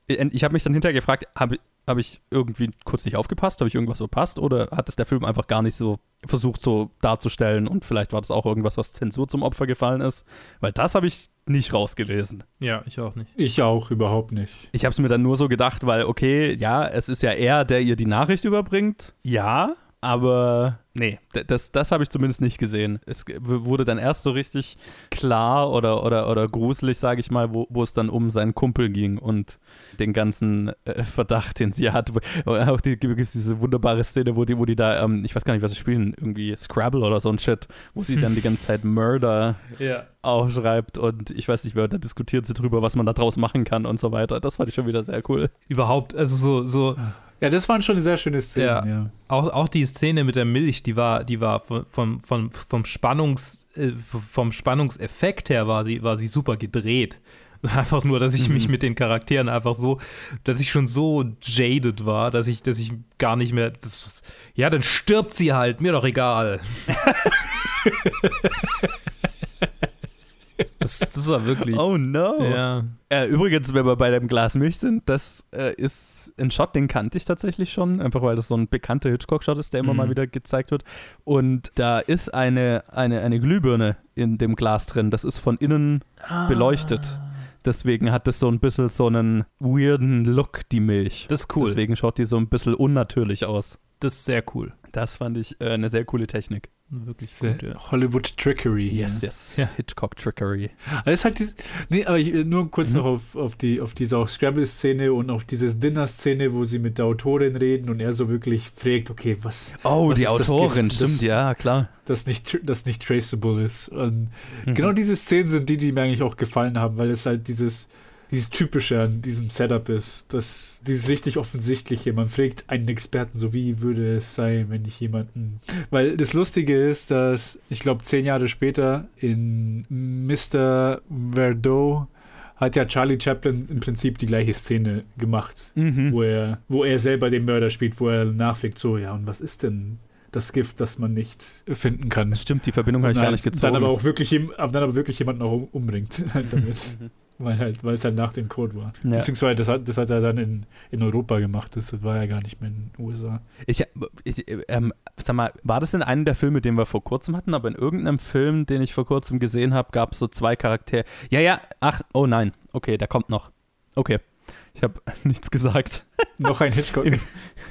Speaker 3: ich habe mich dann hinterher gefragt, habe habe ich irgendwie kurz nicht aufgepasst? Habe ich irgendwas verpasst? Oder hat es der Film einfach gar nicht so versucht, so darzustellen? Und vielleicht war das auch irgendwas, was Zensur zum Opfer gefallen ist? Weil das habe ich nicht rausgelesen.
Speaker 5: Ja, ich auch nicht.
Speaker 4: Ich auch überhaupt nicht.
Speaker 3: Ich habe es mir dann nur so gedacht, weil, okay, ja, es ist ja er, der ihr die Nachricht überbringt. Ja, aber nee, das, das habe ich zumindest nicht gesehen. Es wurde dann erst so richtig klar oder, oder, oder gruselig, sage ich mal, wo, wo es dann um seinen Kumpel ging und den ganzen äh, Verdacht, den sie hat. Wo- Auch die, gibt es diese wunderbare Szene, wo die, wo die da, ähm, ich weiß gar nicht, was sie spielen, irgendwie Scrabble oder so ein Shit, wo sie dann die ganze Zeit Murder
Speaker 5: Ja.
Speaker 3: aufschreibt und ich weiß nicht mehr, da diskutiert sie drüber, was man da draus machen kann und so weiter. Das fand ich schon wieder sehr cool.
Speaker 5: Überhaupt, also so, so
Speaker 4: Ja, das waren schon sehr schöne Szenen,
Speaker 5: Ja.
Speaker 4: ja.
Speaker 5: auch, auch die Szene mit der Milch, die war, die war vom, vom, vom, vom, Spannungs, äh, vom Spannungseffekt her war sie, war sie super gedreht. Einfach nur, dass ich mich mit den Charakteren einfach so, dass ich schon so jaded war, dass ich, dass ich gar nicht mehr. Das, ja, dann stirbt sie halt, mir doch egal. das, das war wirklich.
Speaker 3: Oh no.
Speaker 5: Ja.
Speaker 3: Äh, übrigens, wenn wir bei dem Glas Milch sind, das äh, ist ein Shot, den kannte ich tatsächlich schon, einfach weil das so ein bekannter Hitchcock-Shot ist, der immer
Speaker 5: Mhm.
Speaker 3: mal wieder gezeigt wird. Und da ist eine, eine, eine Glühbirne in dem Glas drin. Das ist von innen beleuchtet. Deswegen hat das so ein bisschen so einen weirden Look, die Milch.
Speaker 5: Das ist cool.
Speaker 3: Deswegen schaut die so ein bisschen unnatürlich aus.
Speaker 5: Das ist sehr cool.
Speaker 3: Das fand ich äh, eine sehr coole Technik.
Speaker 5: Wirklich
Speaker 4: Sehr
Speaker 5: gut, ja.
Speaker 4: Hollywood Trickery. hier.
Speaker 3: Yes, yes.
Speaker 5: Ja.
Speaker 3: Hitchcock-Trickery.
Speaker 4: Das ist halt dieses, nee, aber ich, nur kurz
Speaker 3: Mhm.
Speaker 4: noch auf, auf, die, auf diese auch Scrabble-Szene und auf diese Dinner-Szene, wo sie mit der Autorin reden und er so wirklich fragt, okay, was,
Speaker 3: Oh,
Speaker 4: Was
Speaker 3: die
Speaker 4: ist das
Speaker 3: Autorin,
Speaker 4: Gift?
Speaker 3: stimmt,
Speaker 4: Das-
Speaker 3: ja, klar.
Speaker 4: das nicht, das nicht traceable ist. Und
Speaker 3: Mhm.
Speaker 4: Genau diese Szenen sind die, die mir eigentlich auch gefallen haben, weil es halt dieses, dieses Typische an diesem Setup ist. Das, dieses richtig Offensichtliche. Man fragt einen Experten, so wie würde es sein, wenn ich jemanden. Weil das Lustige ist, dass ich glaube, zehn Jahre später in Mr. Verdot hat ja Charlie Chaplin im Prinzip die gleiche Szene gemacht,
Speaker 3: Mhm.
Speaker 4: wo er, wo er selber den Mörder spielt, wo er nachfragt, so, ja, und was ist denn das Gift, das man nicht finden kann?
Speaker 3: Stimmt, die Verbindung habe ich gar nicht gezogen.
Speaker 4: Dann aber auch wirklich, dann aber wirklich jemanden auch um- umbringt. Damit. Weil halt, weil es halt nach dem Code war.
Speaker 3: Ja.
Speaker 4: Beziehungsweise das hat, das hat er dann in, in Europa gemacht. Das war ja gar nicht mehr in den USA.
Speaker 3: Ich, ich ähm, sag mal, war das in einem der Filme, den wir vor kurzem hatten, aber in irgendeinem Film, den ich vor kurzem gesehen habe, gab es so zwei Charaktere. Ja, ja, ach, oh nein, okay, der kommt noch. Okay, ich habe nichts gesagt.
Speaker 4: Noch ein Hitchcock.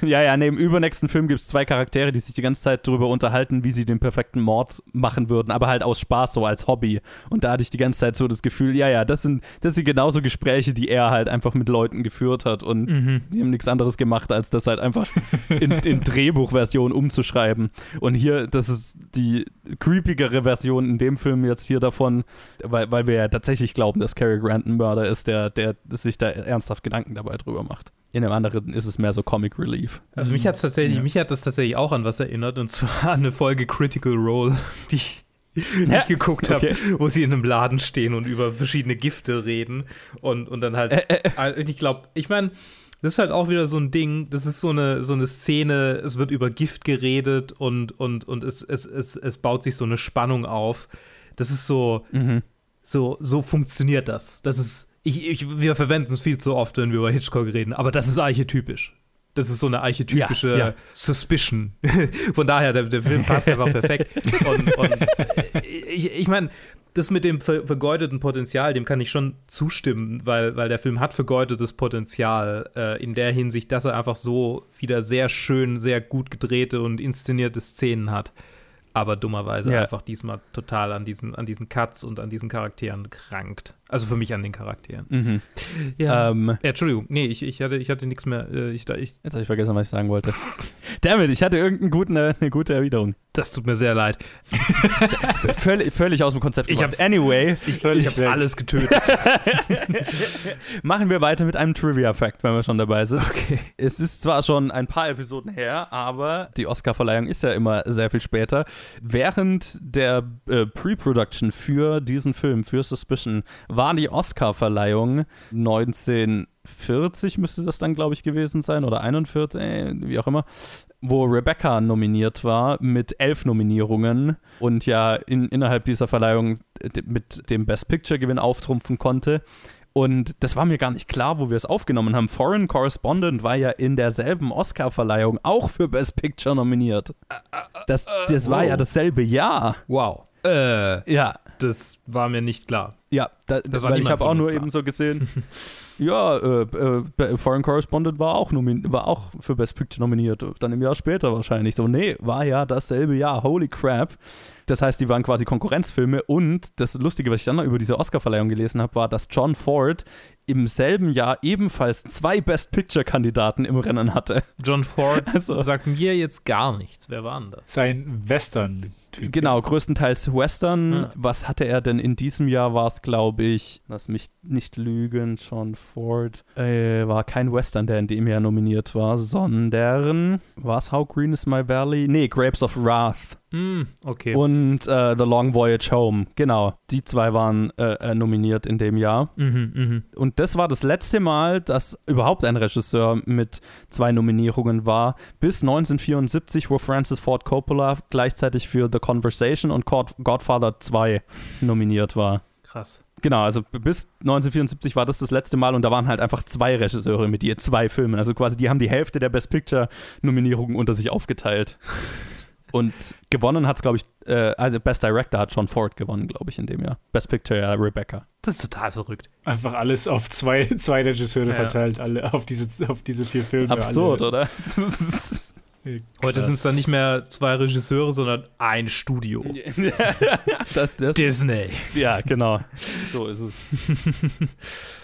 Speaker 3: Ja, ja, nee, im übernächsten Film gibt es zwei Charaktere, die sich die ganze Zeit darüber unterhalten, wie sie den perfekten Mord machen würden, aber halt aus Spaß, so als Hobby. Und da hatte ich die ganze Zeit so das Gefühl, ja, ja, das sind, das sind genauso Gespräche, die er halt einfach mit Leuten geführt hat und
Speaker 5: Mhm.
Speaker 3: die haben nichts anderes gemacht, als das halt einfach in, in Drehbuchversion umzuschreiben. Und hier, das ist die creepigere Version in dem Film jetzt hier davon, weil, weil wir ja tatsächlich glauben, dass Cary Grant ein Mörder ist, der, der sich da ernsthaft Gedanken dabei drüber macht. In dem anderen ist es mehr so Comic Relief.
Speaker 5: Also mich hat tatsächlich,
Speaker 4: Ja.
Speaker 5: mich hat das tatsächlich auch an was erinnert und zwar an eine Folge Critical Role, die ich, die
Speaker 3: Ja,
Speaker 5: ich geguckt habe,
Speaker 3: okay.
Speaker 5: wo sie in einem Laden stehen und über verschiedene Gifte reden und, und dann halt, äh, ich glaube, ich meine, das ist halt auch wieder so ein Ding, das ist so eine, so eine Szene, es wird über Gift geredet und, und, und es, es, es, es baut sich so eine Spannung auf. Das ist so,
Speaker 3: Mhm.
Speaker 5: so, so funktioniert das. Das ist, ich, ich, wir verwenden es viel zu oft, wenn wir über Hitchcock reden, aber das ist archetypisch. Das ist so eine archetypische
Speaker 3: Ja, ja.
Speaker 5: Suspicion. Von daher, der, der Film passt einfach perfekt. Und, und ich, ich meine, das mit dem ver vergeudeten Potenzial, dem kann ich schon zustimmen, weil, weil der Film hat vergeudetes Potenzial äh, in der Hinsicht, dass er einfach so wieder sehr schön, sehr gut gedrehte und inszenierte Szenen hat. Aber dummerweise
Speaker 3: Ja.
Speaker 5: einfach diesmal total an diesen, an diesen Cuts und an diesen Charakteren krankt. Also für mich an den Charakteren.
Speaker 3: Mhm.
Speaker 5: Ja.
Speaker 3: Ähm,
Speaker 5: Äh, Entschuldigung, nee, ich, ich hatte, ich hatte nichts mehr. Äh, ich, da- ich,
Speaker 3: jetzt habe ich vergessen, was ich sagen wollte. Damit, ich hatte irgendeine gute, eine gute Erwiderung.
Speaker 5: das tut mir sehr leid.
Speaker 3: völlig, völlig aus dem Konzept
Speaker 5: Ich hab's-
Speaker 3: Anyway,
Speaker 5: Ich, habe alles getötet.
Speaker 3: machen wir weiter mit einem Trivia-Fact, wenn wir schon dabei sind.
Speaker 5: Okay.
Speaker 3: Es ist zwar schon ein paar Episoden her, aber die Oscar-Verleihung ist ja immer sehr viel später. Während der äh, Pre-Production für diesen Film, für Suspicion, war die Oscar-Verleihung 1940, müsste das dann, glaube ich, gewesen sein, oder 41, äh, wie auch immer, wo Rebecca nominiert war mit elf Nominierungen und ja in, innerhalb dieser Verleihung äh, mit dem Best Picture-Gewinn auftrumpfen konnte. Und das war mir gar nicht klar, wo wir es aufgenommen haben. Foreign Correspondent war ja in derselben Oscar-Verleihung auch für Best Picture nominiert. Das, das war ja dasselbe Jahr.
Speaker 5: Wow. Äh,
Speaker 3: Ja,
Speaker 5: das war mir nicht klar.
Speaker 3: ja, da,
Speaker 5: Das war
Speaker 3: weil ich habe auch nur
Speaker 5: klar.
Speaker 3: eben so gesehen. ja, äh, äh, Foreign Correspondent war auch, war auch für Best Picture nominiert. Dann im Jahr später wahrscheinlich. So, nee, war ja dasselbe Jahr. Holy crap. Das heißt, die waren quasi Konkurrenzfilme. Und das Lustige, was ich dann noch über diese Oscarverleihung gelesen habe, war, dass John Ford im selben Jahr ebenfalls zwei Best Picture-Kandidaten im Rennen hatte.
Speaker 5: John Ford
Speaker 3: Also-
Speaker 5: sagt mir jetzt gar nichts. Wer war denn das?
Speaker 4: Sein Western-Typ.
Speaker 3: Genau, größtenteils Western.
Speaker 5: Ja.
Speaker 3: Was hatte er denn in diesem Jahr? War es, glaube ich, lass mich nicht lügen, John Ford. Äh, war kein Western, der in dem Jahr nominiert war, sondern war es How Green is My Valley? Nee, Grapes of Wrath
Speaker 5: Hm, okay.
Speaker 3: und äh, The Long Voyage Home. Genau, die zwei waren äh, äh, nominiert in dem Jahr.
Speaker 5: mhm, mhm.
Speaker 3: Und das war das letzte Mal, dass überhaupt ein Regisseur mit zwei Nominierungen war, bis 1974, wo Francis Ford Coppola gleichzeitig für The Conversation und God- Godfather 2 nominiert war.
Speaker 5: Krass.
Speaker 3: Genau, also bis 1974 war das das letzte Mal und da waren halt einfach zwei Regisseure mit je zwei Filmen. Also quasi, die haben die Hälfte der Best Picture-Nominierungen unter sich aufgeteilt. Und gewonnen hat es, glaube ich, äh, also Best Director hat John Ford gewonnen, glaube ich, in dem Jahr. Best Picture, ja, Rebecca.
Speaker 5: Das ist total verrückt.
Speaker 4: Einfach alles auf zwei, zwei Regisseure
Speaker 5: Ja.
Speaker 4: verteilt, alle auf diese, auf diese vier Filme.
Speaker 3: Absurd,
Speaker 4: alle.
Speaker 3: oder?
Speaker 5: Heute sind es dann nicht mehr zwei Regisseure, sondern ein Studio.
Speaker 3: das, das,
Speaker 5: Disney.
Speaker 3: ja, genau. So ist es.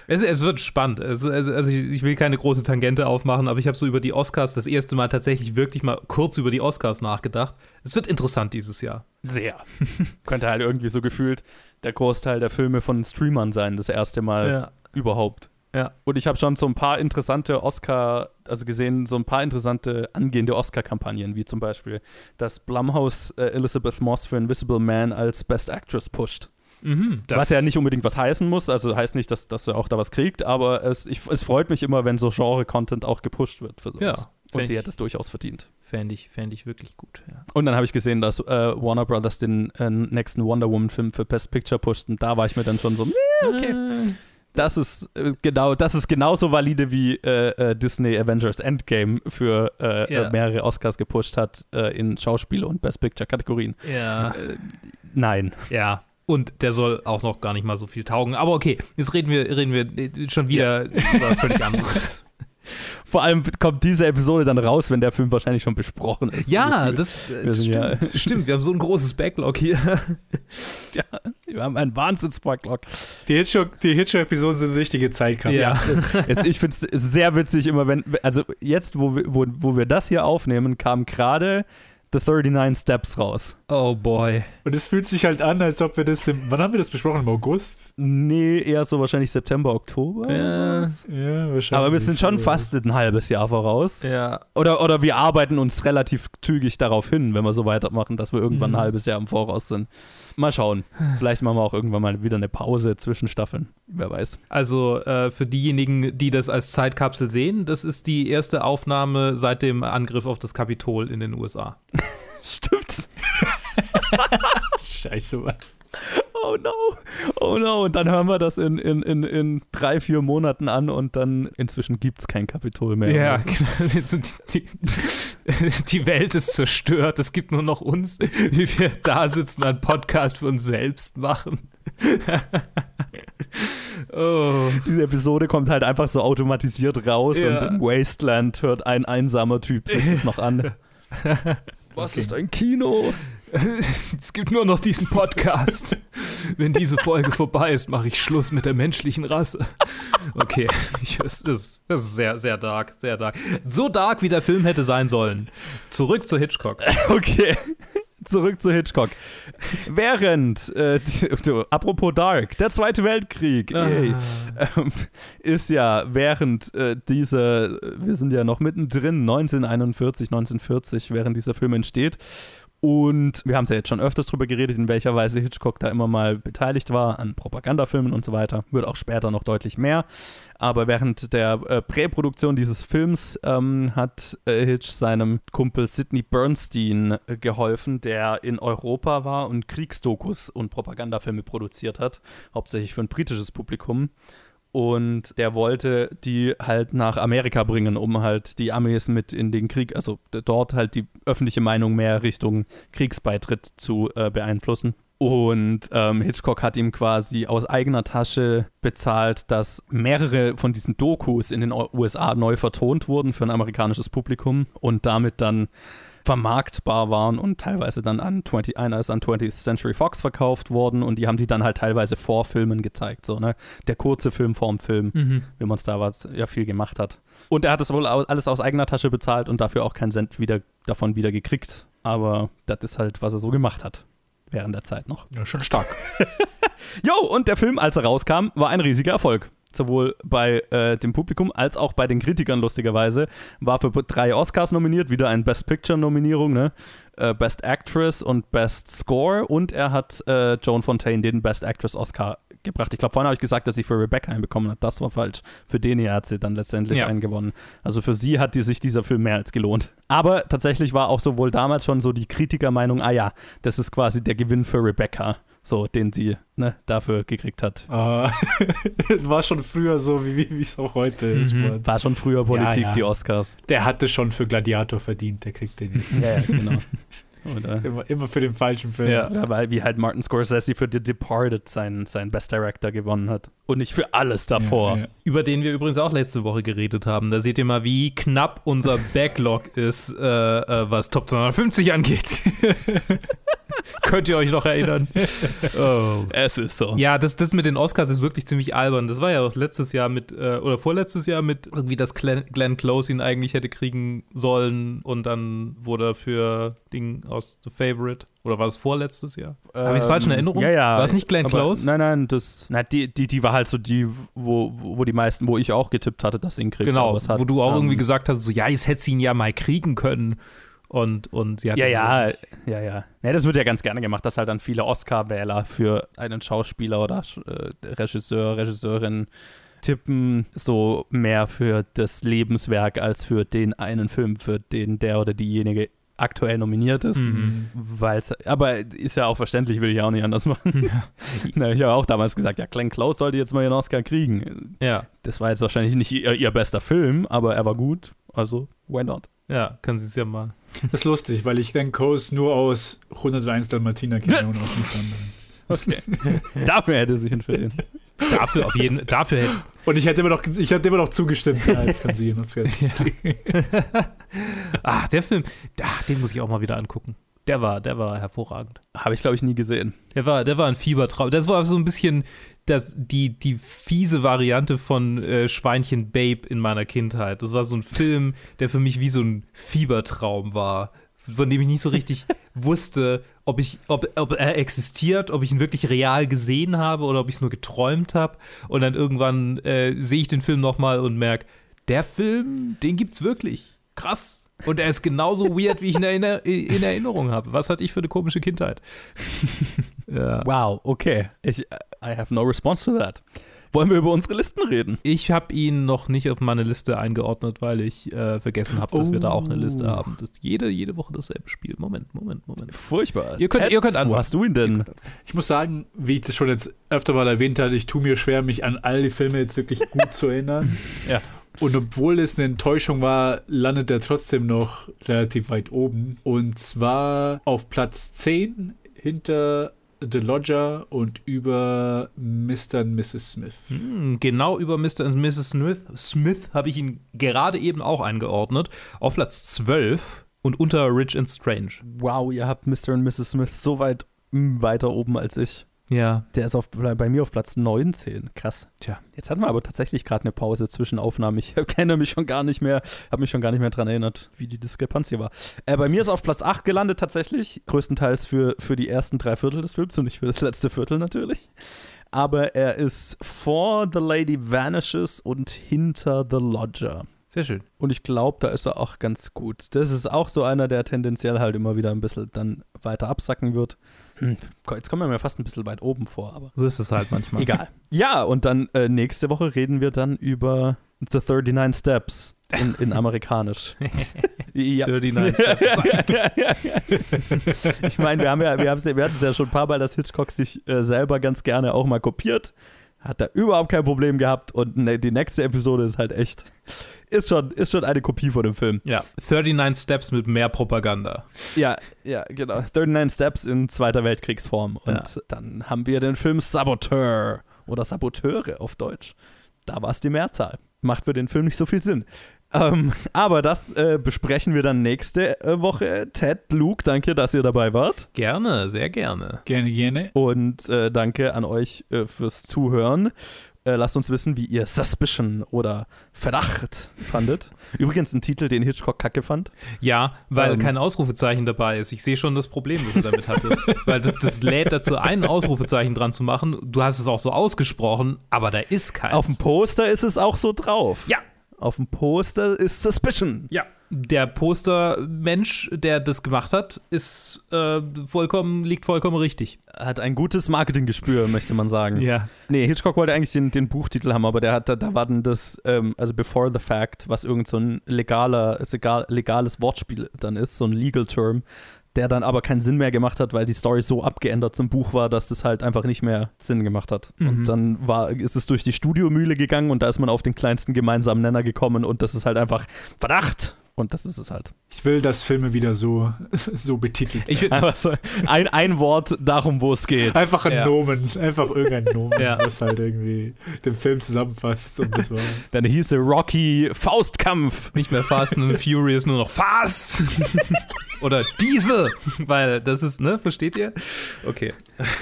Speaker 5: Es, es wird spannend. Es, es, also ich, ich will keine große Tangente aufmachen, aber ich habe so über die Oscars das erste Mal tatsächlich wirklich mal kurz über die Oscars nachgedacht. Es wird interessant dieses Jahr.
Speaker 3: Sehr. Könnte halt irgendwie so gefühlt der Großteil der Filme von Streamern sein, das erste Mal.
Speaker 5: Ja.
Speaker 3: überhaupt.
Speaker 5: Ja.
Speaker 3: Und ich habe schon so ein paar interessante Oscar, also gesehen, so ein paar interessante angehende Oscar-Kampagnen, wie zum Beispiel, dass Blumhouse äh, Elizabeth Moss für Invisible Man als Best Actress pusht.
Speaker 5: Mhm,
Speaker 3: was ja nicht unbedingt was heißen muss, also heißt nicht, dass, dass er auch da was kriegt, aber es, ich, es freut mich immer, wenn so Genre-Content auch gepusht wird für sowas.
Speaker 5: Ja,
Speaker 3: Und sie
Speaker 5: ich-
Speaker 3: hat es durchaus verdient.
Speaker 5: Fände ich, fänd ich wirklich gut. Ja.
Speaker 3: Und dann habe ich gesehen, dass äh, Warner Brothers den äh, nächsten Wonder Woman-Film für Best Picture pusht und da war ich mir dann schon so, "Meh, okay. Das ist äh, genau, das ist genauso valide wie äh, äh, Disney Avengers Endgame für äh,
Speaker 5: Ja.
Speaker 3: äh, mehrere Oscars gepusht hat äh, in Schauspiel und Best Picture Kategorien.
Speaker 5: ja.
Speaker 3: Nein.
Speaker 5: Ja. Und der soll auch noch gar nicht mal so viel taugen. Aber okay, jetzt reden wir, reden wir schon wieder über völlig anderes.
Speaker 3: Vor allem kommt diese Episode dann raus, wenn der Film wahrscheinlich schon besprochen ist.
Speaker 5: Ja, das äh,
Speaker 3: Wir
Speaker 5: stimmt,
Speaker 3: ja-
Speaker 5: stimmt. Wir haben so ein großes Backlog hier.
Speaker 3: ja, wir haben einen Wahnsinns-Backlog.
Speaker 4: Die Hitchcock- die Hitchcock-Episoden sind eine richtige Zeitkampf.
Speaker 5: Ja.
Speaker 3: Es, ich finde es sehr witzig, immer wenn, also jetzt, wo wir, wo, wo wir das hier aufnehmen, kam gerade The 39 Steps raus.
Speaker 5: Oh boy.
Speaker 4: Und es fühlt sich halt an, als ob wir das im, wann haben wir das besprochen? Im August?
Speaker 3: Nee, eher so wahrscheinlich September, Oktober.
Speaker 5: Ja.
Speaker 4: Ja, wahrscheinlich.
Speaker 3: Aber wir sind schon
Speaker 4: So.
Speaker 3: fast ein halbes Jahr voraus.
Speaker 5: Ja.
Speaker 3: Oder, oder wir arbeiten uns relativ zügig darauf hin, wenn wir so weitermachen, dass wir irgendwann
Speaker 5: Mhm.
Speaker 3: ein halbes Jahr im Voraus sind. Mal schauen. Vielleicht machen wir auch irgendwann mal wieder eine Pause zwischen Staffeln. Wer weiß.
Speaker 5: Also äh, für diejenigen, die das als Zeitkapsel sehen, das ist die erste Aufnahme seit dem Angriff auf das Kapitol in den USA.
Speaker 3: Stimmt.
Speaker 4: Scheiße, Mann.
Speaker 3: Oh no. Oh no. Und dann hören wir das in, in, in, in drei, vier Monaten an und dann inzwischen gibt es kein Kapitol mehr.
Speaker 5: Ja, genau. Die, Welt ist zerstört. Es gibt nur noch uns, wie wir da sitzen, einen Podcast für uns selbst machen. oh.
Speaker 3: Diese Episode kommt halt einfach so automatisiert raus
Speaker 5: Ja.
Speaker 3: und im Wasteland hört ein einsamer Typ sich das noch an. Was
Speaker 5: Okay.
Speaker 3: ist ein Kino?
Speaker 5: Es gibt nur noch diesen Podcast. Wenn diese Folge vorbei ist, mache ich Schluss mit der menschlichen Rasse. Okay, ich, das, ist, das ist sehr, sehr dark, sehr dark. So dark, wie der Film hätte sein sollen. Zurück zu Hitchcock.
Speaker 3: Okay. Zurück zu Hitchcock. Während, äh, apropos Dark, der Zweite Weltkrieg, yay, ähm, ist ja während äh, dieser, wir sind ja noch mittendrin, 1941, 1940, während dieser Film entsteht. Und wir haben es ja jetzt schon öfters drüber geredet, in welcher Weise Hitchcock da immer mal beteiligt war an Propagandafilmen und so weiter. Wird auch später noch deutlich mehr. Aber während der äh, Präproduktion dieses Films ähm, hat äh, Hitch seinem Kumpel Sidney Bernstein äh, geholfen, der in Europa war und Kriegsdokus und Propagandafilme produziert hat, hauptsächlich für ein britisches Publikum. Und der wollte die halt nach Amerika bringen, um halt die Amis mit in den Krieg, also dort halt die öffentliche Meinung mehr Richtung Kriegsbeitritt zu äh, beeinflussen. Und ähm, Hitchcock hat ihm quasi aus eigener Tasche bezahlt, dass mehrere von diesen Dokus in den USA neu vertont wurden für ein amerikanisches Publikum und damit dann vermarktbar waren und teilweise dann an 20, einer ist an 20th Century Fox verkauft worden und die haben die dann halt teilweise vor Filmen gezeigt, so, ne? Der kurze Film vorm Film,
Speaker 5: Mhm.
Speaker 3: wie man es da was, ja viel gemacht hat. Und er hat es wohl alles aus eigener Tasche bezahlt und dafür auch keinen Cent wieder, davon wieder gekriegt. Aber das ist halt, was er so gemacht hat. Während der Zeit noch.
Speaker 4: Ja, schon stark.
Speaker 3: Jo, und der Film, als er rauskam, war ein riesiger Erfolg. Sowohl bei äh, dem Publikum als auch bei den Kritikern, lustigerweise. War für drei Oscars nominiert, wieder eine Best Picture-Nominierung, ne? Äh, Best Actress und Best Score. Und er hat äh, Joan Fontaine den Best Actress Oscar gebracht. Ich glaube, vorhin habe ich gesagt, dass sie für Rebecca einen bekommen hat. Das war falsch. Für den hier hat sie dann letztendlich
Speaker 5: Ja.
Speaker 3: einen gewonnen. Also für sie hat die, sich dieser Film mehr als gelohnt. Aber tatsächlich war auch sowohl damals schon so die Kritikermeinung, ah ja, das ist quasi der Gewinn für Rebecca, so den sie ne, dafür gekriegt hat.
Speaker 4: Ah, war schon früher so, wie wie es auch heute ist.
Speaker 5: Mhm.
Speaker 3: War schon früher Politik,
Speaker 4: ja.
Speaker 3: die Oscars.
Speaker 4: Der hatte schon für Gladiator verdient, der kriegt den jetzt.
Speaker 3: Ja, ja genau. Oder,
Speaker 4: immer, immer für den falschen Film.
Speaker 5: Ja.
Speaker 3: oder weil wie halt Martin Scorsese für The Departed seinen, seinen Best Director gewonnen hat. Und nicht für alles davor.
Speaker 4: Ja, ja.
Speaker 5: Über den wir übrigens auch letzte Woche geredet haben. Da seht ihr mal, wie knapp unser Backlog ist, äh, äh, was Top 250 angeht. Könnt ihr euch noch erinnern? Oh.
Speaker 3: Es ist so.
Speaker 5: Ja, das, das mit den Oscars ist wirklich ziemlich albern. Das war ja auch letztes Jahr mit, äh, oder vorletztes Jahr mit irgendwie, dass Glenn, Glenn Close ihn eigentlich hätte kriegen sollen und dann wurde er für Ding aus The Favorite. Oder war das vorletztes Jahr? Habe ich es falsch in Erinnerung?
Speaker 3: Ja, ja.
Speaker 5: War es nicht Glenn
Speaker 3: aber,
Speaker 5: Close?
Speaker 3: Nein, nein, das, na, die, die, die war halt so die, wo, wo die meisten, wo ich auch getippt hatte, dass sie ihn kriegt.
Speaker 5: Genau,
Speaker 3: es hat,
Speaker 5: wo du auch
Speaker 3: ähm,
Speaker 5: irgendwie gesagt hast, so, ja, jetzt hätte sie ihn ja mal kriegen können. Und, und sie hat
Speaker 3: Ja, ja, ja, ja. Ne, das wird ja ganz gerne gemacht, dass halt dann viele Oscar-Wähler für einen Schauspieler oder äh, Regisseur, Regisseurin tippen so mehr für das Lebenswerk als für den einen Film, für den der oder diejenige aktuell nominiert ist.
Speaker 5: Mhm.
Speaker 3: Weil's, aber ist ja auch verständlich, will ich auch nicht anders machen. Na, ich habe auch damals gesagt, ja, Glenn Close sollte jetzt mal ihren Oscar kriegen.
Speaker 5: Ja,
Speaker 3: Das war jetzt wahrscheinlich nicht ihr, ihr bester Film, aber er war gut. Also, why not?
Speaker 5: ja, kann sie es ja mal.
Speaker 4: Das ist lustig, weil ich Glenn Close nur aus 101 Dalmatiner kenne und aus nichts anderem.
Speaker 3: Okay. Dafür hätte sie ihn verdient.
Speaker 5: Dafür auf jeden dafür hätte.
Speaker 4: Und ich hätte immer noch, ich hätte immer noch zugestimmt. Ja, jetzt kann sie ihn uns
Speaker 5: Ach, der Film, ach, den muss ich auch mal wieder angucken. Der war, der war hervorragend.
Speaker 3: Habe ich, glaube ich, nie gesehen.
Speaker 5: Der war, der war ein Fiebertraum. Das war so ein bisschen das, die, die fiese Variante von äh, Schweinchen Babe in meiner Kindheit. Das war so ein Film, der für mich wie so ein Fiebertraum war, von dem ich nicht so richtig wusste, ob, ich, ob, ob er existiert, ob ich ihn wirklich real gesehen habe oder ob ich es nur geträumt habe. Und dann irgendwann äh, sehe ich den Film nochmal und merke, der Film, den gibt's wirklich. Krass. Und er ist genauso weird, wie ich ihn in, Erinner- in Erinnerung habe. Was hatte ich für eine komische Kindheit? ja.
Speaker 3: Wow, okay. Ich, I have no response to that. Wollen wir über unsere Listen reden?
Speaker 5: Ich habe ihn noch nicht auf meine Liste eingeordnet, weil ich äh, vergessen habe, dass wir da auch eine Liste haben. Das ist jede, jede Woche dasselbe Spiel. Moment, Moment, Moment.
Speaker 3: Furchtbar.
Speaker 5: Ihr könnt- ihr könnt
Speaker 3: Wo
Speaker 5: anfangen.
Speaker 3: hast du ihn denn?
Speaker 4: Ich muss sagen, wie ich das schon jetzt öfter mal erwähnt hatte, ich tue mir schwer, mich an all die Filme jetzt wirklich gut zu erinnern.
Speaker 3: Ja.
Speaker 4: Und obwohl es eine Enttäuschung war, landet er trotzdem noch relativ weit oben. Und zwar auf Platz 10 hinter The Lodger und über Mr. und Mrs. Smith.
Speaker 5: Hm, genau über Mr. und Mrs. Smith, Smith habe ich ihn gerade eben auch eingeordnet. Auf Platz 12 und unter Rich and Strange.
Speaker 3: Wow, ihr habt Mr. und Mrs. Smith so weit mm, weiter oben als ich.
Speaker 5: Ja.
Speaker 3: Der ist auf, bei mir auf Platz 19. Krass.
Speaker 5: Tja.
Speaker 3: Jetzt hatten wir aber tatsächlich gerade eine Pause zwischen Aufnahmen. Ich kenne mich schon gar nicht mehr, habe mich schon gar nicht mehr dran erinnert, wie die Diskrepanz hier war. Äh, bei mir ist auf Platz 8 gelandet tatsächlich. Größtenteils für, für die ersten drei Viertel des Films und nicht für das letzte Viertel natürlich. Aber er ist vor The Lady Vanishes und hinter The Lodger.
Speaker 5: Sehr schön.
Speaker 3: Und ich glaube, da ist er auch ganz gut. Das ist auch so einer, der tendenziell halt immer wieder ein bisschen dann weiter absacken wird. Hm, Jetzt kommen wir mir fast ein bisschen weit oben vor, aber
Speaker 5: So ist es halt manchmal.
Speaker 3: egal. Ja, und dann äh, nächste Woche reden wir dann über The 39 Steps in, in amerikanisch. ja.
Speaker 5: 39 Steps.
Speaker 3: ich meine, wir haben ja, wir, ja, wir hatten es ja schon ein paar Mal, dass Hitchcock sich äh, selber ganz gerne auch mal kopiert. Hat da überhaupt kein Problem gehabt und ne, die nächste Episode ist halt echt, ist schon, ist schon eine Kopie von dem Film.
Speaker 5: Ja, 39 Steps mit mehr Propaganda.
Speaker 3: Ja, ja, genau. 39 Steps in Zweiter Weltkriegsform. Und
Speaker 5: Ja.
Speaker 3: dann haben wir den Film Saboteur oder Saboteure auf Deutsch. Da war es die Mehrzahl. Macht für den Film nicht so viel Sinn. Ähm, aber das äh, besprechen wir dann nächste äh, Woche. Ted, Luke, danke, dass ihr dabei wart.
Speaker 5: Gerne, sehr gerne.
Speaker 4: Gerne, gerne.
Speaker 3: Und äh, danke an euch äh, fürs Zuhören. Äh, lasst uns wissen, wie ihr Suspicion oder Verdacht fandet. Übrigens ein Titel, den Hitchcock kacke fand.
Speaker 5: Ja, weil
Speaker 3: Ähm.
Speaker 5: kein Ausrufezeichen dabei ist. Ich sehe schon das Problem, das ihr damit hattet. weil das, das lädt dazu ein, Ausrufezeichen dran zu machen. Du hast es auch so ausgesprochen, aber da ist keins.
Speaker 3: Auf dem Poster ist es auch so drauf.
Speaker 5: Ja.
Speaker 3: Auf dem Poster ist Suspicion.
Speaker 5: Ja. Der Postermensch, der das gemacht hat, ist äh, vollkommen, liegt vollkommen richtig.
Speaker 3: Hat ein gutes Marketinggespür, möchte man sagen.
Speaker 5: Ja.
Speaker 3: Nee, Hitchcock wollte eigentlich den, den Buchtitel haben, aber der hat, da, da war dann das, ähm, also Before the Fact, was irgend so ein legaler, ist egal, legales Wortspiel dann ist, so ein Legal Term, der dann aber keinen Sinn mehr gemacht hat, weil die Story so abgeändert zum Buch war, dass das halt einfach nicht mehr Sinn gemacht hat.
Speaker 5: Mhm.
Speaker 3: Und dann war, ist es durch die Studiomühle gegangen und da ist man auf den kleinsten gemeinsamen Nenner gekommen und das ist halt einfach Verdacht. Und das ist es halt.
Speaker 4: Ich will, dass Filme wieder so, so betitelt
Speaker 5: Ich find,
Speaker 3: Einfach so ein, ein Wort darum, wo es geht.
Speaker 4: Einfach ein
Speaker 5: Ja.
Speaker 4: Nomen, einfach irgendein Nomen,
Speaker 5: Ja.
Speaker 4: was halt irgendwie den Film zusammenfasst und das war's.
Speaker 3: Dann hieß er Rocky Faustkampf.
Speaker 5: nicht mehr Fast and Furious, nur noch Fast. Oder Diesel. Weil das ist, ne, versteht ihr? Okay.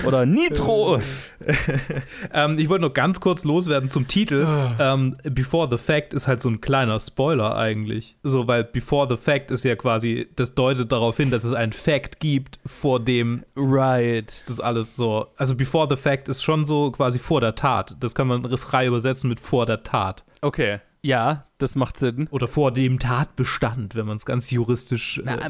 Speaker 3: Oder Nitro.
Speaker 5: Ähm, ich wollte noch ganz kurz loswerden zum Titel. Ähm, Before the Fact ist halt so ein kleiner Spoiler eigentlich. So, weil Before the Fact ist ja quasi, das deutet darauf hin, dass es einen Fact gibt, vor dem
Speaker 3: Right.
Speaker 5: das alles so. Also Before the Fact ist schon so quasi vor der Tat. Das kann man frei übersetzen mit vor der Tat.
Speaker 3: Okay. Ja, das macht Sinn.
Speaker 5: Oder vor dem Tatbestand, wenn man es ganz juristisch.
Speaker 3: Na,
Speaker 5: äh,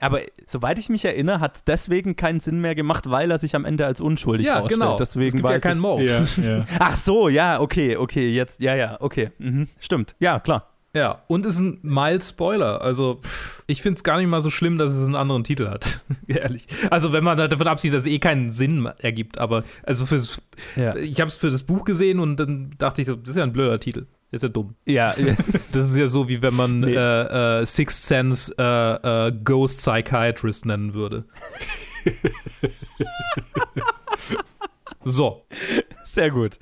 Speaker 3: aber soweit ich mich erinnere, hat es deswegen keinen Sinn mehr gemacht, weil er sich am Ende als unschuldig
Speaker 5: ja,
Speaker 3: ausstellt.
Speaker 5: genau.
Speaker 3: Deswegen
Speaker 5: es gibt ja keinen Mord.
Speaker 4: Ja, ja.
Speaker 3: Ach so, ja, okay, okay, jetzt, ja, ja, okay. Mhm. Stimmt. Ja, klar.
Speaker 5: Ja, und ist ein mild Spoiler. Also, ich finde es gar nicht mal so schlimm, dass es einen anderen Titel hat. Ehrlich. Also, wenn man davon absieht, dass es eh keinen Sinn ergibt. Aber, also, fürs,
Speaker 3: Ja.
Speaker 5: ich habe es für das Buch gesehen und dann dachte ich so, das ist ja ein blöder Titel. Das ist ja dumm.
Speaker 3: Ja, ja.
Speaker 5: Das ist ja so, wie wenn man
Speaker 3: Nee.
Speaker 5: äh, äh, Sixth Sense äh, äh, Ghost Psychiatrist nennen würde. so.
Speaker 3: sehr gut.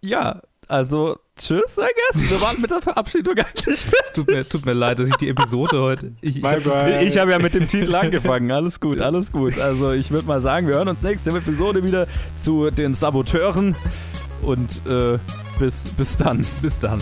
Speaker 3: Ja, also, tschüss, I guess. Wir waren mit der Verabschiedung eigentlich fest.
Speaker 5: Tut mir, tut mir leid, dass ich die Episode heute. Ich, ich
Speaker 4: Bye,
Speaker 5: hab
Speaker 3: habe ja mit dem Titel angefangen. Alles gut, alles gut. Also ich würde mal sagen, wir hören uns nächste Episode wieder zu den Saboteuren. Und äh, bis, bis dann.
Speaker 5: bis dann.